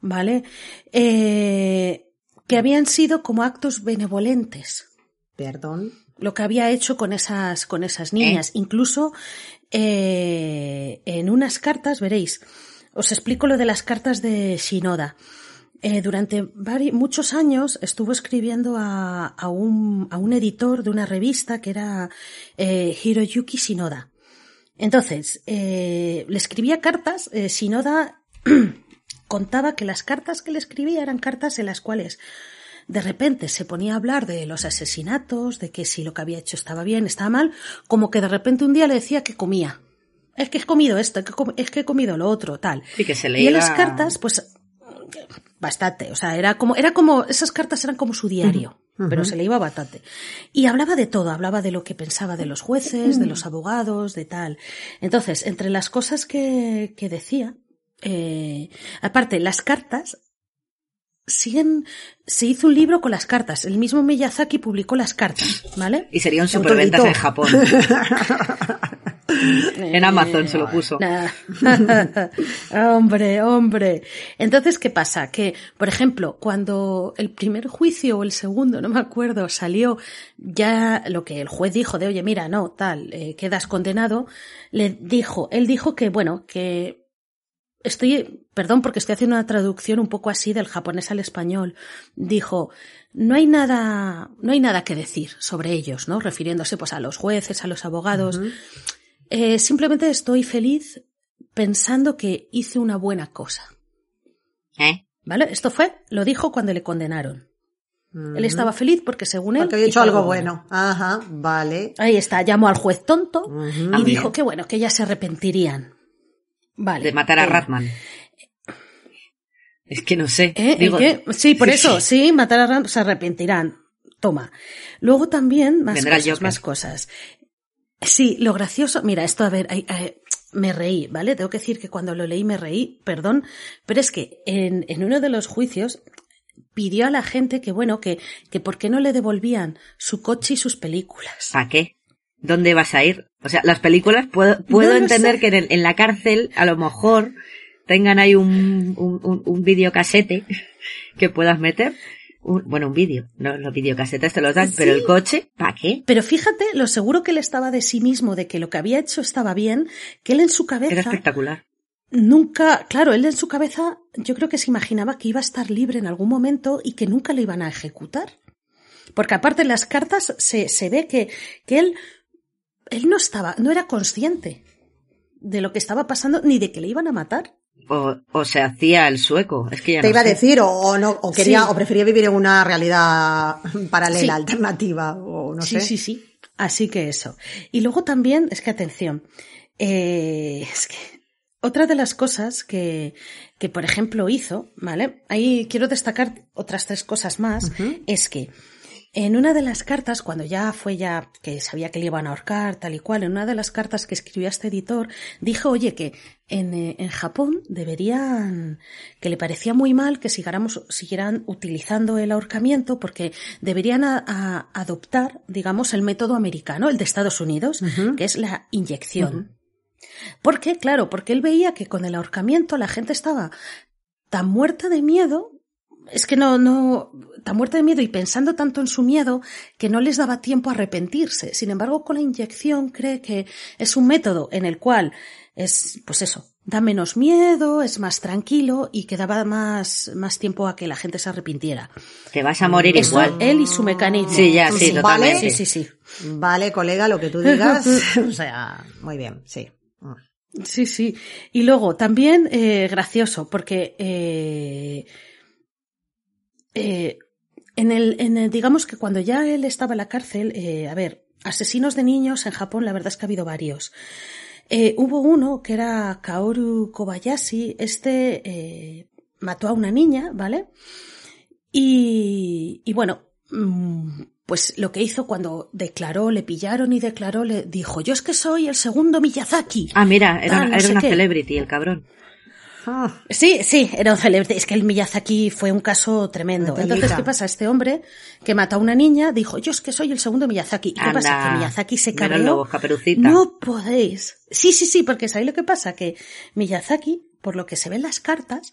¿Vale? Eh, que habían sido como actos benevolentes Perdón. Lo que había hecho con esas, con esas niñas. Incluso eh, en unas cartas, veréis, os explico lo de las cartas de Shinoda. Eh, durante vari- muchos años estuvo escribiendo a, a, un, a un editor de una revista que era eh, Hiroyuki Shinoda. Entonces, eh, le escribía cartas, eh, Shinoda [clears throat] contaba que las cartas que le escribía eran cartas en las cuales de repente se ponía a hablar de los asesinatos, de que si lo que había hecho estaba bien, estaba mal, como que de repente un día le decía que comía. Es que he comido esto, es que, he comido lo otro, tal. Sí, que se Y en las leía- cartas, pues, bastante. O sea, era como, era como, esas cartas eran como su diario, pero se le iba bastante. Y hablaba de todo, hablaba de lo que pensaba de los jueces, de los abogados, de tal. Entonces, entre las cosas que, que decía, eh, aparte, las cartas siguen, se hizo un libro con las cartas. El mismo Miyazaki publicó las cartas, ¿vale? y serían superventas en Japón. [laughs] en Amazon se lo puso. [laughs] hombre, hombre. Entonces, ¿qué pasa? Que, por ejemplo, cuando el primer juicio o el segundo, no me acuerdo, salió ya lo que el juez dijo de, oye, mira, no, tal, eh, quedas condenado, le dijo, él dijo que, bueno, que estoy, perdón porque estoy haciendo una traducción un poco así del japonés al español, dijo, no hay nada, no hay nada que decir sobre ellos, ¿no? Refiriéndose pues a los jueces, a los abogados. eh, simplemente estoy feliz pensando que hice una buena cosa. ¿Eh? ¿Vale? Esto fue, lo dijo cuando le condenaron. Él estaba feliz porque según él. Porque había hecho algo bueno. Ajá, vale. Ahí está, llamó al juez tonto y dijo que bueno, que ya se arrepentirían. Vale. De matar a Eh, Ratman. Es que no sé. ¿Eh? ¿El Digo, qué? Sí, por eso, sí, matar a Ram se arrepentirán. Toma. Luego también más Vendrá cosas, Joker. más cosas. Sí, lo gracioso, mira, esto a ver, ay, ay, me reí, ¿vale? Tengo que decir que cuando lo leí me reí, perdón, pero es que en, en uno de los juicios pidió a la gente que, bueno, que, que por qué no le devolvían su coche y sus películas. ¿Para qué? ¿Dónde vas a ir? O sea, las películas puedo, puedo No lo entender sé. que en, la cárcel a lo mejor tengan ahí un, un, un, un videocasete [laughs] que puedas meter. Un- bueno, un vídeo. No, los videocasetes te los dan, pero el coche, ¿para qué? Pero fíjate lo seguro que él estaba de sí mismo, de que lo que había hecho estaba bien, que él en su Era cabeza espectacular. Nunca, claro, él en su cabeza yo creo que se imaginaba que iba a estar libre en algún momento y que nunca le iban a ejecutar. Porque aparte en las cartas se, se ve que, que él, él no estaba, no era consciente de lo que estaba pasando ni de que le iban a matar. O, o se hacía el sueco. Es que ya Te no iba a decir, o, o no, o quería, Sí. o prefería vivir en una realidad paralela, Sí. alternativa, o no sí, sé. sí, sí. Así que eso. Y luego también, es que atención, eh, es que otra de las cosas que, que, por ejemplo, hizo, ¿vale? Ahí quiero destacar otras tres cosas más, es que en una de las cartas, cuando ya fue ya que sabía que le iban a ahorcar, tal y cual, en una de las cartas que escribió a este editor, dijo, oye, que en, eh, en Japón deberían, que le parecía muy mal que sigáramos, siguieran utilizando el ahorcamiento porque deberían a- a- adoptar, digamos, el método americano, el de Estados Unidos, que es la inyección. ¿Por qué? Claro, porque él veía que con el ahorcamiento la gente estaba tan muerta de miedo, es que no, no, tan muerta de miedo y pensando tanto en su miedo que no les daba tiempo a arrepentirse. Sin embargo, con la inyección cree que es un método en el cual es, pues eso, da menos miedo, es más tranquilo y que daba más, más tiempo a que la gente se arrepintiera. Te vas a morir Eso, igual. él y su mecanismo. Sí, ya, sí, ¿Vale? totalmente. Sí, sí, sí. Vale, colega, lo que tú digas. [laughs] o sea, muy bien, sí. Sí, sí. Y luego también eh, gracioso, porque eh, eh, en, el, en el, digamos que cuando ya él estaba en la cárcel, eh, a ver, asesinos de niños en Japón, la verdad es que ha habido varios. Eh, hubo uno que era Kaoru Kobayashi, este eh, mató a una niña, ¿vale? Y, y bueno, mm, pues lo que hizo cuando declaró, le pillaron y declaró, le dijo, yo es que soy el segundo Miyazaki. Ah, mira, era, Tal, no era sé una qué. celebrity, el cabrón. Ah, Sí, sí, era un célebre. Es que el Miyazaki fue un caso tremendo. Entonces, ¿qué pasa? Este hombre que mató a una niña dijo, yo es que soy el segundo Miyazaki. ¿Y qué Anda, pasa? Que Miyazaki se cabreó. No podéis. Sí, sí, sí, porque ¿sabéis lo que pasa? Que Miyazaki, por lo que se ve en las cartas,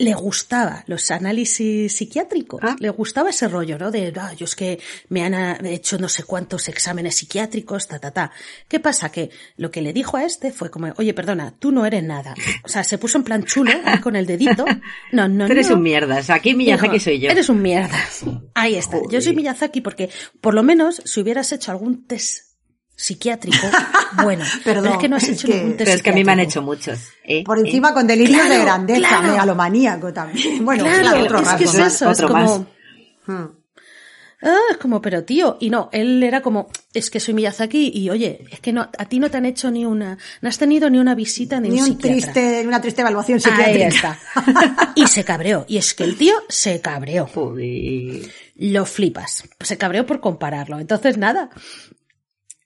le gustaba los análisis psiquiátricos, Ah. le gustaba ese rollo, ¿no? De, ah, yo es que me han ah, hecho no sé cuántos exámenes psiquiátricos, ta, ta, ta. ¿Qué pasa? Que lo que le dijo a este fue como, oye, perdona, tú no eres nada. O sea, se puso en plan chulo, ahí con el dedito. [laughs] No, no, Tú eres no. un mierdas. Aquí Miyazaki Dijo, soy yo. Eres un mierda. Ahí está. Yo soy Miyazaki porque, por lo menos, si hubieras hecho algún test psiquiátrico, [laughs] bueno. pero es que no has es hecho que- ningún test Pero es que a mí me han hecho muchos. ¿eh? por ¿eh? encima con delirios de grandeza, claro. megalomaníaco también. [laughs] Bueno, Claro, otro es que es eso, es otro como... Hmm. Ah, es como, pero tío, y no, él era como, es que soy Miyazaki y oye, es que no, a ti no te han hecho ni una, no has tenido ni una visita ni, Ni un un triste, una triste evaluación Ahí psiquiátrica. está. [laughs] Y se cabreó. Y es que el tío se cabreó. Joder. Lo flipas. Se cabreó por compararlo. Entonces, nada.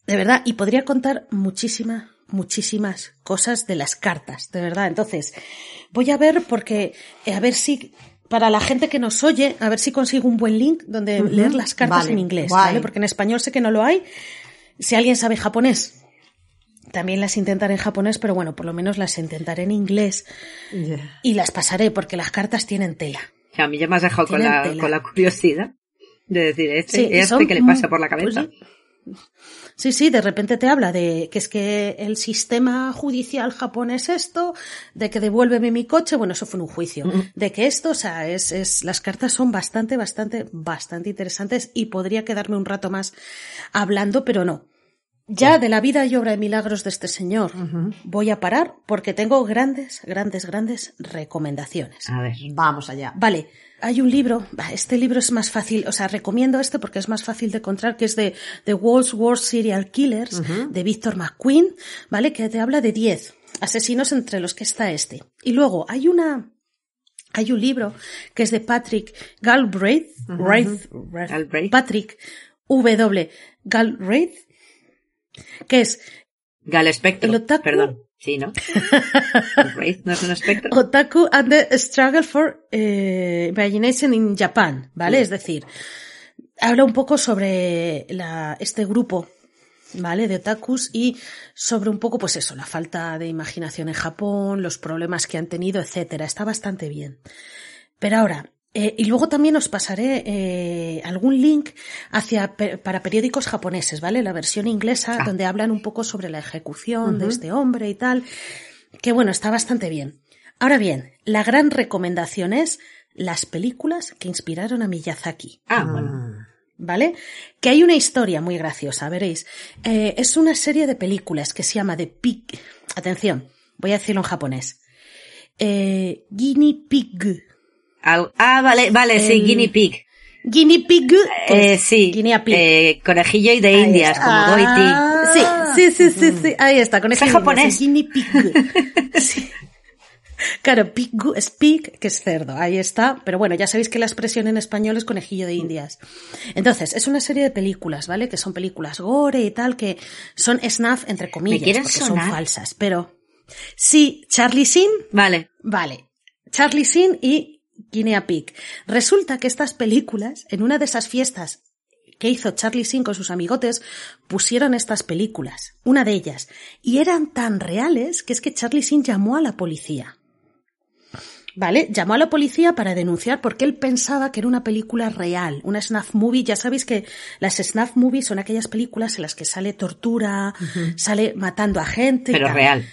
De verdad. Y podría contar muchísimas, muchísimas cosas de las cartas. De verdad. Entonces, voy a ver porque, eh, a ver si, para la gente que nos oye, a ver si consigo un buen link donde leer las cartas Vale, en inglés. guay. ¿vale? Porque en español sé que no lo hay. Si alguien sabe japonés, también las intentaré en japonés, pero bueno, por lo menos las intentaré en inglés y las pasaré porque las cartas tienen tela. A mí ya me has dejado con la, con la curiosidad de decir, este, Sí, este son que le pasa por la pues cabeza. Sí, sí, de repente te habla de que es que el sistema judicial japonés esto, de que devuélveme mi coche, bueno, eso fue un juicio, de que esto, o sea, es, es, las cartas son bastante, bastante, bastante interesantes y podría quedarme un rato más hablando, pero no. Ya de la vida y obra de milagros de este señor voy a parar porque tengo grandes, grandes, grandes recomendaciones. A ver. Vamos allá. Vale, hay un libro, este libro es más fácil, o sea, recomiendo este porque es más fácil de encontrar, que es de The World's Worst Serial Killers, de Victor McQueen, ¿vale? Que te habla de 10 asesinos entre los que está este. Y luego hay una, hay un libro que es de Patrick Galbraith, Galbraith. Patrick W. Galbraith, que es Gal espectro. El otaku- Perdón. Sí, ¿no? [laughs] No es un espectro. Otaku and the Struggle for eh, Imagination in Japan, ¿vale? Es decir, habla un poco sobre la, este grupo, ¿vale? De otakus y sobre un poco, pues eso, la falta de imaginación en Japón, los problemas que han tenido, etcétera. Está bastante bien. Pero ahora, eh, y luego también os pasaré eh, algún link hacia para periódicos japoneses, ¿vale? La versión inglesa, Ah. donde hablan un poco sobre la ejecución de este hombre y tal. Que bueno, está bastante bien. Ahora bien, la gran recomendación es las películas que inspiraron a Miyazaki. Ah, bueno. ¿Vale? Que hay una historia muy graciosa, veréis. Eh, es una serie de películas que se llama The Pig. Atención, voy a decirlo en japonés. Eh, Guinea Pig. Al- ah, vale, vale, sí, El- guinea pig. Guinea Pig. que Eh, es sí. Guinea Pig. Eh, conejillo y de Ahí indias, está. como Doity. Ah. Sí, sí, sí, sí, sí. Ahí está, con Está ese japonés. Guinea Pig. [laughs] Sí. Claro, pig es pig, que es cerdo, ahí está. Pero bueno, ya sabéis que la expresión en español es conejillo de indias. Entonces, es una serie de películas, ¿vale? Que son películas gore y tal, que son snuff, entre comillas, porque sonar? son falsas. Pero sí, Charlie Sin, Vale. Vale. Charlie Sin y Guinea Pig. Resulta que estas películas, en una de esas fiestas que hizo Charlie Sin con sus amigotes, pusieron estas películas, una de ellas, y eran tan reales que es que Charlie Sin llamó a la policía. ¿Vale? Llamó a la policía para denunciar porque él pensaba que era una película real, una snuff movie. Ya sabéis que las snuff movies son aquellas películas en las que sale tortura, sale matando a gente. y Pero tal. real.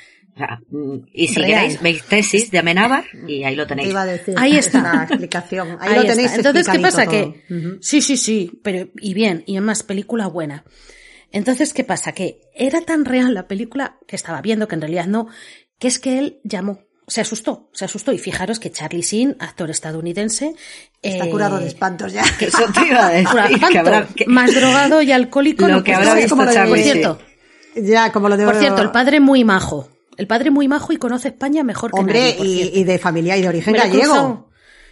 Mm, y si Real. queréis, veis tesis de Amenábar y ahí lo Te tenéis. iba a decir. Ahí está. La explicación. Ahí, Ahí lo está. tenéis. Entonces, ¿qué pasa? Que sí, sí, sí, pero y bien, y además película buena. Entonces, ¿qué pasa? Que era tan real la película que estaba viendo, que en realidad no, que es que él llamó, se asustó, se asustó. Y fijaros que Charlie Sheen, actor estadounidense, Está eh, curado de espantos ya. Eso te iba a decir. curado de que espanto, habrá- que- más drogado y alcohólico. Lo no que habrá Por Charlie cierto, Ya, como lo de por cierto, el padre muy majo. El padre muy majo y conoce España mejor que Hombre, nadie, por y, de familia y de origen gallego.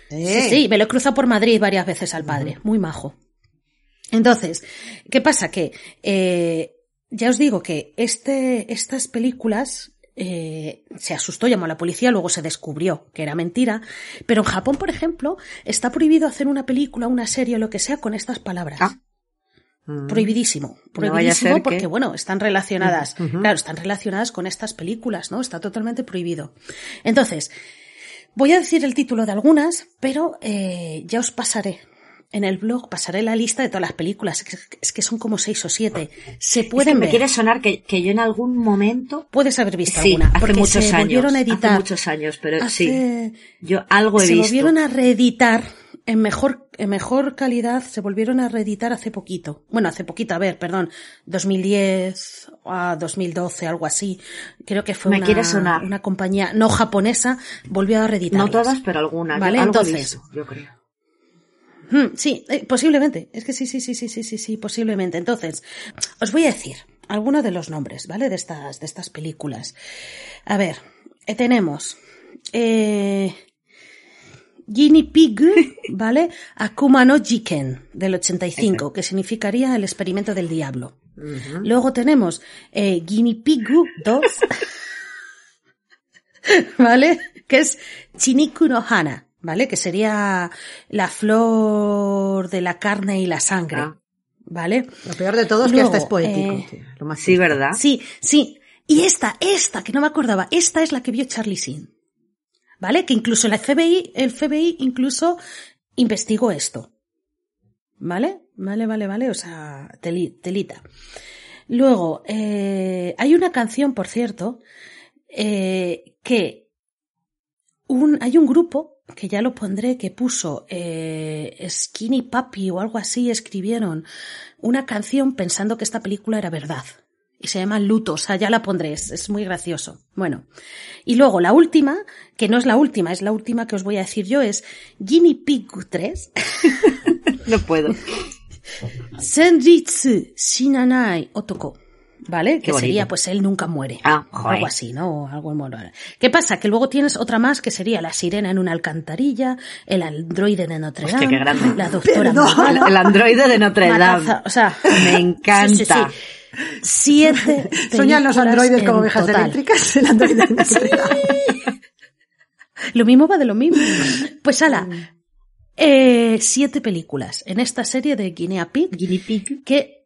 Eh. Sí, sí, me lo he cruzado por Madrid varias veces al padre, muy majo. Entonces, ¿qué pasa? Que eh, ya os digo que este, estas películas eh, se asustó, llamó a la policía, luego se descubrió que era mentira. Pero en Japón, por ejemplo, está prohibido hacer una película, una serie o lo que sea con estas palabras. Ah. Mm. Prohibidísimo, No prohibidísimo porque, que- bueno, están relacionadas, claro, están relacionadas con estas películas, ¿no? Está totalmente prohibido. Entonces, voy a decir el título de algunas, pero eh, ya os pasaré. En el blog pasaré la lista de todas las películas. Es que- Es son como seis o siete. Se Es que pueden me ver. quiere sonar que, que yo en algún momento. Puedes haber visto Sí, alguna. hace porque muchos se años. volvieron a editar. Hace muchos años, pero sí. Yo algo he se visto. volvieron a reeditar en mejor, en mejor calidad, se volvieron a reeditar hace poquito. Bueno, hace poquito, a ver, perdón, 2010 a 2012, algo así. Creo que fue Me una, sonar. una compañía no japonesa, volvió a reeditar. No todas, pero algunas. Vale, Yo algo entonces. yo creo. Hmm, sí, eh, posiblemente. Es que sí, sí, sí, sí, sí, sí, sí, posiblemente. Entonces, os voy a decir algunos de los nombres, ¿vale? De estas, de estas películas. A ver, eh, tenemos, eh, Guinea Pig, [laughs] ¿vale? Akuma no Jiken, del 85, que significaría el experimento del diablo. Luego tenemos eh, Guinea Pig 2, [laughs] ¿vale? Que es Chiniku no Hana, ¿vale? Que sería la flor de la carne y la sangre, Ah. ¿vale? Lo peor de todo es que hasta es poético. eh, tío, lo más Sí, ¿verdad? Sí, sí. Y esta, esta, que no me acordaba, esta es la que vio Charlie Sin. ¿Vale? Que incluso el FBI, el FBI incluso investigó esto. ¿Vale? Vale, vale, vale. O sea, telita. Luego, eh, hay una canción, por cierto, eh, que un, hay un grupo que ya lo pondré, que puso eh, Skinny Puppy o algo así, escribieron una canción pensando que esta película era verdad. Y se llama Luto, o sea, ya la pondré, es, muy gracioso. Bueno. Y luego la última, que no es la última, es la última que os voy a decir yo, es Guinea Pig 3. [laughs] no puedo. Senritsu Shinanai Otoko. ¿Vale? que sería, pues él nunca muere. Ah, algo así, ¿no? Algo en ¿Qué pasa? Que luego tienes otra más que sería la sirena en una alcantarilla, el androide de Notre Dame, qué grande. la doctora El androide de Notre Dame. o sea, me encanta. Siete. [laughs] Soñan los androides como ovejas eléctricas. [laughs] El androide. Lo mismo va de lo mismo. Pues ala, eh, siete películas en esta serie de Guinea Pig, Guinea Pig. que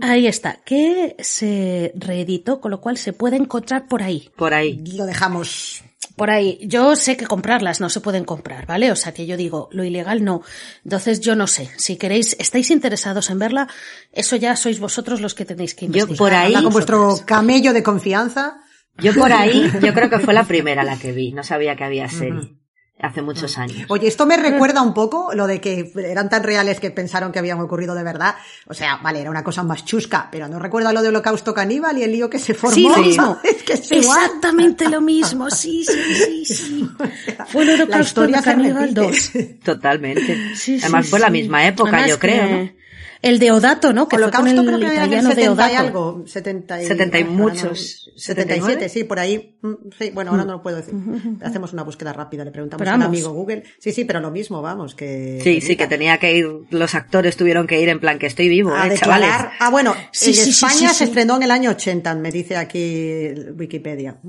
Ahí está, que se reeditó, con lo cual se puede encontrar por ahí. Por ahí. Lo dejamos. Por ahí. Yo sé que comprarlas no se pueden comprar, ¿vale? O sea que yo digo, lo ilegal no. Entonces yo no sé. Si queréis, estáis interesados en verla, eso ya sois vosotros los que tenéis que investigar. Yo por ahí. con vuestro camello de confianza. Yo por ahí, [laughs] yo creo que fue la primera la que vi. No sabía que había serie hace muchos años. Oye, esto me recuerda un poco lo de que eran tan reales que pensaron que habían ocurrido de verdad. O sea, vale, era una cosa más chusca, pero no recuerda lo de holocausto caníbal y el lío que se formó. Sí, lo [laughs] mismo. es que es Exactamente lo mismo, sí, sí, sí, sí. [laughs] Fue el holocausto caníbal 2. Totalmente. Además fue la misma época, yo creo, ¿no? El Deodato, ¿no? Que Holocausto fue con el italiano de Deodato. algo, 70 y, 70 y muchos. 77, sí, por ahí. Mm, sí, bueno, ahora mm. no lo puedo decir. Hacemos una búsqueda rápida, le preguntamos a un amigo Google. Sí, sí, pero lo mismo, vamos, que... Sí, sí, que tenía que ir, los actores tuvieron que ir en plan que estoy vivo, a eh, declarar. Ah, bueno, sí, en España se estrenó en el año 80, me dice aquí Wikipedia.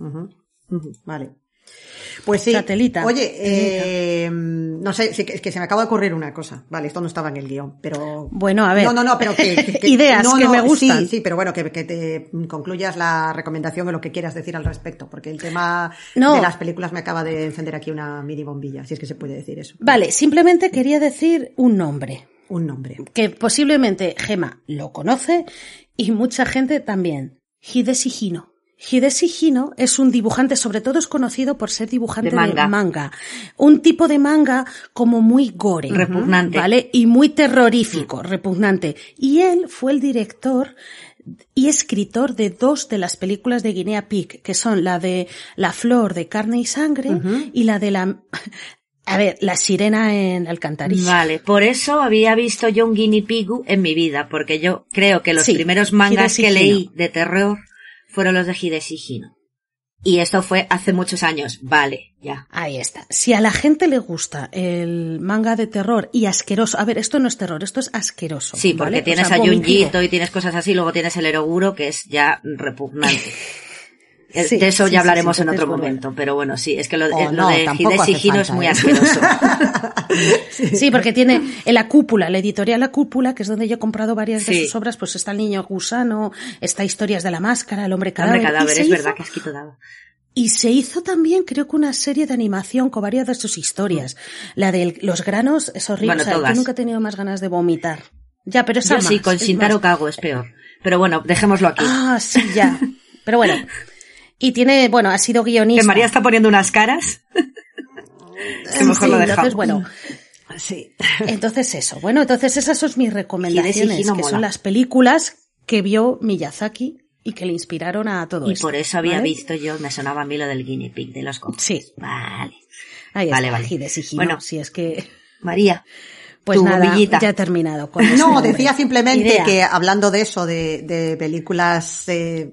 Vale. Pues sí. Satelita. Oye, eh, no sé, es que se me acaba de ocurrir una cosa. Vale, esto no estaba en el guion, pero. Bueno, a ver. No, no, no, pero que. [laughs] Ideas que me gustan. Sí, sí, pero bueno, que, te concluyas la recomendación o lo que quieras decir al respecto, porque el tema de las películas me acaba de encender aquí una mini bombilla, si es que se puede decir eso. Vale, simplemente quería decir un nombre. Un nombre. Que posiblemente Gema lo conoce y mucha gente también. Hidesi Hino. Hidesi Hino es un dibujante, sobre todo es conocido por ser dibujante de manga. Un tipo de manga como muy gore. Repugnante. ¿Vale? Y muy terrorífico, repugnante. Y él fue el director y escritor de dos de las películas de Guinea Pig, que son la de La flor de carne y sangre y la de la a ver, la sirena en Alcantarilla. Vale, por eso había visto yo un Guinea Pig en mi vida, porque yo creo que los primeros mangas que leí de terror fueron los de Hidesi Hino. Y esto fue hace muchos años. Vale, ya. Ahí está. Si a la gente le gusta el manga de terror y asqueroso, a ver, esto no es terror, esto es asqueroso. Sí, porque tienes a Junjito y tienes cosas así, luego tienes el Eroguro que es ya repugnante. [laughs] de eso ya hablaremos en otro momento, pero bueno, sí, es que lo, oh, lo de Hidesi Hino es muy ¿eh? asqueroso. [laughs] sí, porque tiene en la cúpula, la editorial La Cúpula, que es donde yo he comprado varias de sus obras, pues está El niño gusano, está Historias de la máscara, El hombre cadáver. El hombre cadáver, es verdad que has quitado Y se hizo también, creo que una serie de animación con varias de sus historias. La de los granos es horrible. o sea, yo nunca he tenido más ganas de vomitar. Ya, pero esa yo sí, con Shintaro Kago es peor. Pero bueno, dejémoslo aquí. Ah, sí, ya. [laughs] Pero bueno, y tiene, bueno, ha sido guionista. Que María está poniendo unas caras. [laughs] que mejor lo Entonces, bueno. Sí. Entonces eso. Bueno, entonces esas son mis recomendaciones, que son las películas que vio Miyazaki y que le inspiraron a todo esto. Y por eso había visto yo, me sonaba a mí lo del guinea pig de los cómics. Sí. Vale. Ahí vale, está, vale. bueno, si es que... María, pues nada, ya he terminado con. [laughs] No, decía simplemente que hablando de eso, de, de películas, eh,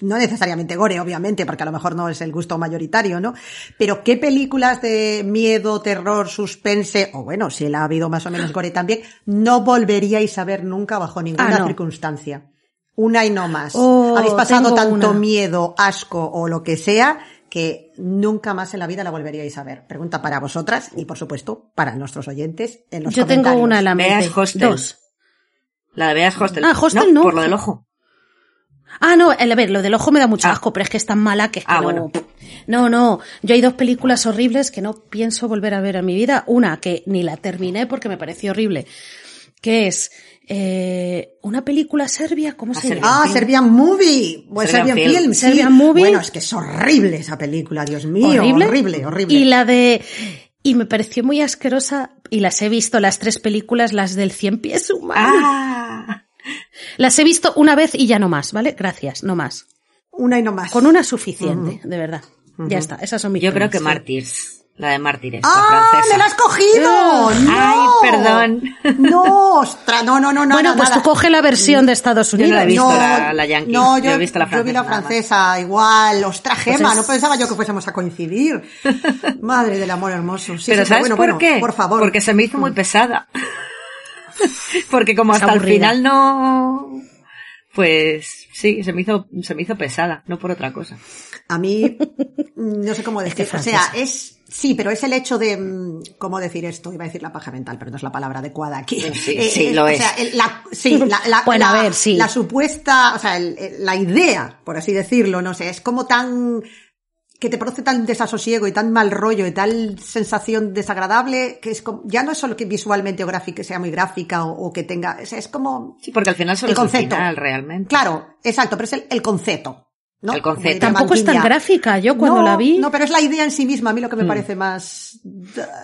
no necesariamente gore, obviamente, porque a lo mejor no es el gusto mayoritario, ¿no? Pero qué películas de miedo, terror, suspense, o bueno, si la ha habido más o menos gore también, no volveríais a ver nunca bajo ninguna ah, circunstancia. Una y no más. Oh, Habéis pasado tanto miedo, asco o lo que sea que nunca más en la vida la volveríais a ver. Pregunta para vosotras y, por supuesto, para nuestros oyentes en los Yo tengo una la Hostel. Dos. La de Beas Hostel. Ah, Hostel no. Por lo del ojo. Ah, no, a ver, lo del ojo me da mucho Ah. asco, pero es que es tan mala que es que Ah, no... bueno. No, no, yo hay dos películas horribles que no pienso volver a ver en mi vida. Una que ni la terminé porque me pareció horrible, que es eh, una película serbia, ¿cómo Ah, se llama? Ah, Serbian Movie. Bueno, Serbian Serbian, Film. Film. sí. Serbian Movie. Bueno, es que es horrible esa película, Dios mío. ¿Horrible? Horrible, horrible. Y la de... Y me pareció muy asquerosa, y las he visto, las tres películas, las del cien pies humanos. Ah, Las he visto una vez y ya no más, ¿vale? Gracias, no más. Una y no más. Con una suficiente, de verdad. Ya está, esas son mis yo creo que Martyrs, la de Mártires, la ¡Ah! francesa. ¡Me la has cogido! [laughs] ¡No! Ay, perdón. [laughs] No, ostras, no, no, no, no. Bueno, no, pues nada. tú coge la versión de Estados Yo no Unidos. la he visto, la- la yankee. No, Yo yo, he visto la yo vi la francesa, francesa, igual. Ostras, Gema, Pues es- no pensaba yo que fuésemos a coincidir. [laughs] Madre del amor hermoso. Sí, Pero sí, ¿sabes bueno, por bueno, qué? Por favor. Porque se me hizo muy pesada. Porque como hasta el final no... Pues sí, se me hizo, se me hizo pesada, no por otra cosa. A mí, no sé cómo decir. o sea, francesa. es, sí, pero es el hecho de, mm, ¿cómo decir esto? Iba a decir la paja mental, pero no es la palabra adecuada aquí. Sí, sí, sí, lo o es. sea, el- la, sí, la, la- [laughs] Bueno, a la- ver, sí. la supuesta, o sea, el- el- la idea, por así decirlo, no sé, es como tan, que te produce tan desasosiego y tan mal rollo y tal sensación desagradable que es como, ya no es solo que visualmente o gráfica sea muy gráfica o, o que tenga, o sea, es como, Sí, porque al final solo El es el concepto. final, realmente. claro, exacto, pero es el, el concepto. ¿No? El concepto. Tampoco es tan gráfica. Yo cuando no, la vi... No, pero es la idea en sí misma, a mí lo que me parece más.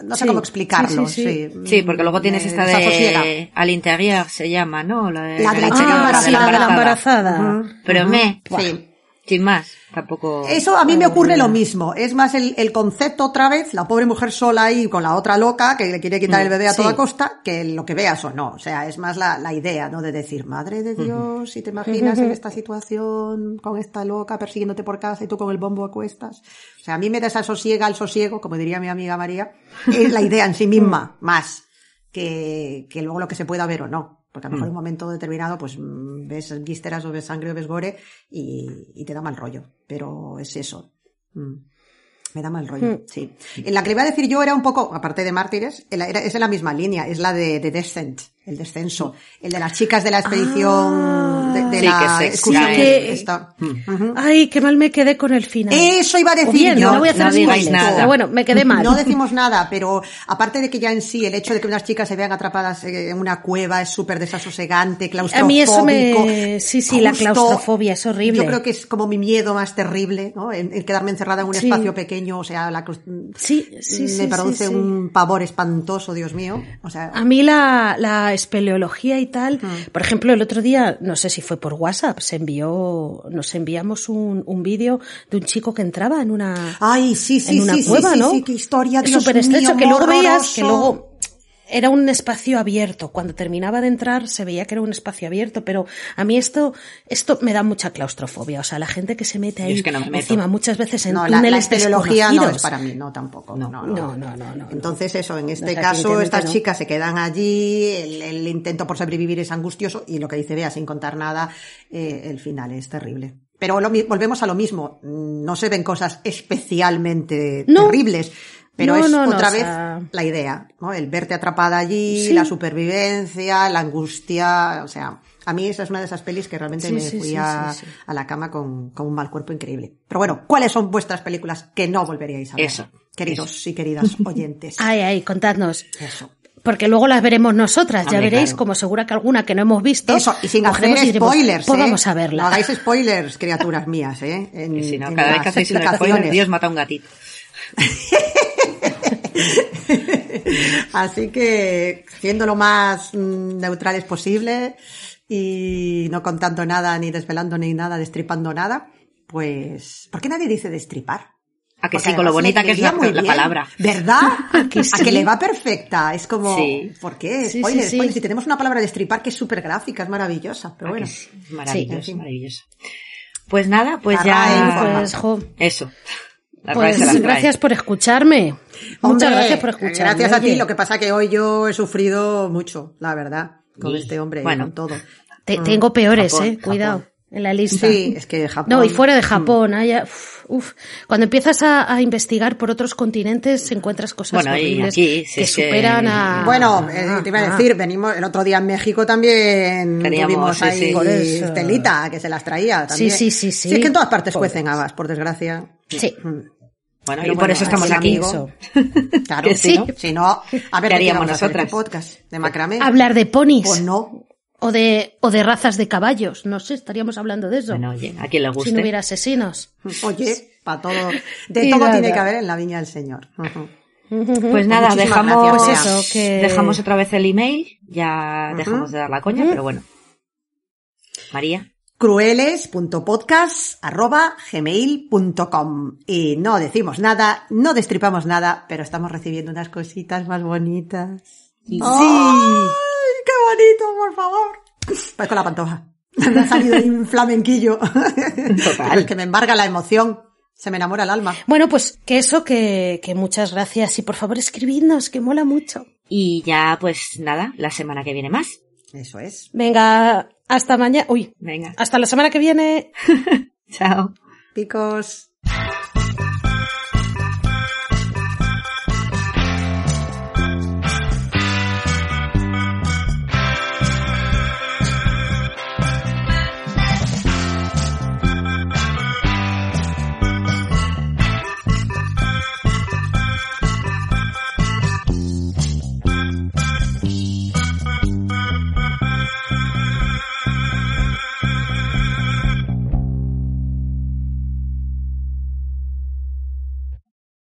No sé Sí, cómo explicarlo. sí, sí, sí. Sí, porque luego tienes Me esta de al interior se llama, ¿no? La de, La de la chica interior, embarazada. la de la embarazada. Ujú. Pero me, Sí. Sin más, tampoco. Eso a mí me ocurre lo mismo. Es más el, el concepto otra vez, la pobre mujer sola ahí con la otra loca que le quiere quitar el bebé a sí. toda costa, que lo que veas o no. O sea, es más la, la idea, ¿no? De decir, madre de Dios, si te imaginas en esta [laughs] situación con esta loca persiguiéndote por casa y tú con el bombo a cuestas. O sea, a mí me desasosiega el sosiego, como diría mi amiga María, es la idea en sí misma, [laughs] más que, que luego lo que se pueda ver o no. Porque a lo mejor en un momento determinado, pues mm, ves vísceras o ves sangre o ves gore y, y te da mal rollo. Pero es eso. Mm. Me da mal rollo, sí. En la que le iba a decir yo era un poco, aparte de Mártires, es en la misma línea, es la de, de Descent, el descenso, el de las chicas de la expedición, de, de Sí, la que caen. que esta. Ujú. Ay, qué mal me quedé con el final. Eso iba a decir O bien, yo. no voy a hacer No digáis spoilers, nada. Pero bueno, me quedé mal. No decimos nada, pero aparte de que ya en sí el hecho de que unas chicas se vean atrapadas en una cueva es súper desasosegante, A claustrofóbico. mí eso me... Sí, sí, la claustrofobia es horrible. Yo creo que es como mi miedo más terrible, ¿no? El, el quedarme encerrada en un Sí. espacio pequeño, o sea, la, Sí, sí, me sí, produce sí, sí. un pavor espantoso, Dios mío. O sea, A mí la, la espeleología y tal, Mm. por ejemplo, el otro día, no sé si fue por WhatsApp, se envió, nos enviamos un, un vídeo de un chico que entraba en una, ay, sí, sí, en una sí, cueva, ¿no? qué historia, Dios súper estrecho, mío, que luego veías que horroroso. luego era un espacio abierto. Cuando terminaba de entrar se veía que era un espacio abierto, pero a mí esto, esto me da mucha claustrofobia. O sea, la gente que se mete ahí es que no me encima muchas veces en No, la, la túneles espeleología no es para mí, no, tampoco. No, no, No, no, no, no. Entonces eso, en este No, caso estas no. chicas se quedan allí, el, el intento por sobrevivir es angustioso y lo que dice Bea sin contar nada, eh, el final es terrible. Pero lo mi- volvemos a lo mismo, no se ven cosas especialmente No. terribles, pero No, es no, no, otra o vez sea- la idea, ¿no? El verte atrapada allí, Sí. la supervivencia, la angustia, o sea, a mí esa es una de esas pelis que realmente Sí, me sí, fui sí, a, sí, sí. a la cama con, con un mal cuerpo increíble. Pero bueno, ¿cuáles son vuestras películas que no volveríais a ver? Eso, Queridos y queridas [laughs] oyentes. Ay, ay, contadnos. Eso. Porque luego las veremos nosotras, ya Hombre, veréis, claro. como segura que alguna que no hemos visto. Eso, y sin hacer diremos, spoilers, Pues ¿eh? vamos a verla. No hagáis spoilers, criaturas mías, ¿eh? En, Y si no, en cada vez que hacéis un spoiler, Dios mata a un gatito. [laughs] [laughs] Así que, siendo lo más mm, neutrales posible y no contando nada, ni desvelando ni nada, destripando nada, pues, ¿por qué nadie dice destripar? A que Porque sí, con lo bonita que es la, muy palabra. ¿Verdad? [laughs] ¿A que A sí? que le va perfecta. Es como, Sí. ¿por qué? Sí, Spoiler, sí, sí. spoiler. Si tenemos una palabra destripar que es súper gráfica, es maravillosa, pero bueno. sí, es maravilloso, en fin. maravilloso. Pues nada, pues ya. Pues, jo, Eso. Pues gracias por escucharme. Muchas Hombre, gracias por escucharme. Gracias a ti. Lo que pasa que hoy yo he sufrido mucho, la verdad, con Y, este hombre, bueno. con todo. Te- tengo peores, Japón, eh, Japón. cuidado. en la lista. Sí, es que Japón. No, y fuera de Mm. Japón, haya- uf, uf. cuando empiezas a, a investigar por otros continentes encuentras cosas Bueno, y horribles aquí, si que superan a... Bueno, eh, te iba a Ah, decir, venimos el otro día en México también Teníamos, tuvimos sí, ahí sí. Telita que se las traía también. Sí, sí, sí, sí. es que en todas partes Pobres. cuecen habas, por desgracia. Sí. Mm. Bueno, y por bueno, eso estamos aquí. amigo- [laughs] Claro, Que sí, sí. ¿no? Si no, a ver, ¿Qué ¿de qué haríamos nosotras? este podcast? ¿De macramé? Hablar de ponis Pues no. o de o de razas de caballos, no sé, estaríamos hablando de eso. Bueno, oye, a quien le guste. si no hubiera asesinos. [laughs] Oye, para todo. De Y todo nada. tiene que haber en la viña del Señor. [laughs] Pues nada, Muchísimas dejamos, gracias, Pues eso, que- dejamos otra vez el email. Ya dejamos de dar la coña, pero bueno. María. crueles.podcast.gmail.com Y no decimos nada, no destripamos nada, pero estamos recibiendo unas cositas más bonitas. ¡Sí! ¡Ay, qué bonito, por favor! Pues con la pantoja. Me ha salido ahí un [laughs] flamenquillo. Total. Es que me embarga la emoción. Se me enamora el alma. Bueno, pues que eso, que, que muchas gracias y por favor escribidnos, que mola mucho. Y ya, pues nada, la semana que viene más. Eso es. Venga, hasta mañana. Uy, Venga, hasta la semana que viene. [laughs] chao. Picos.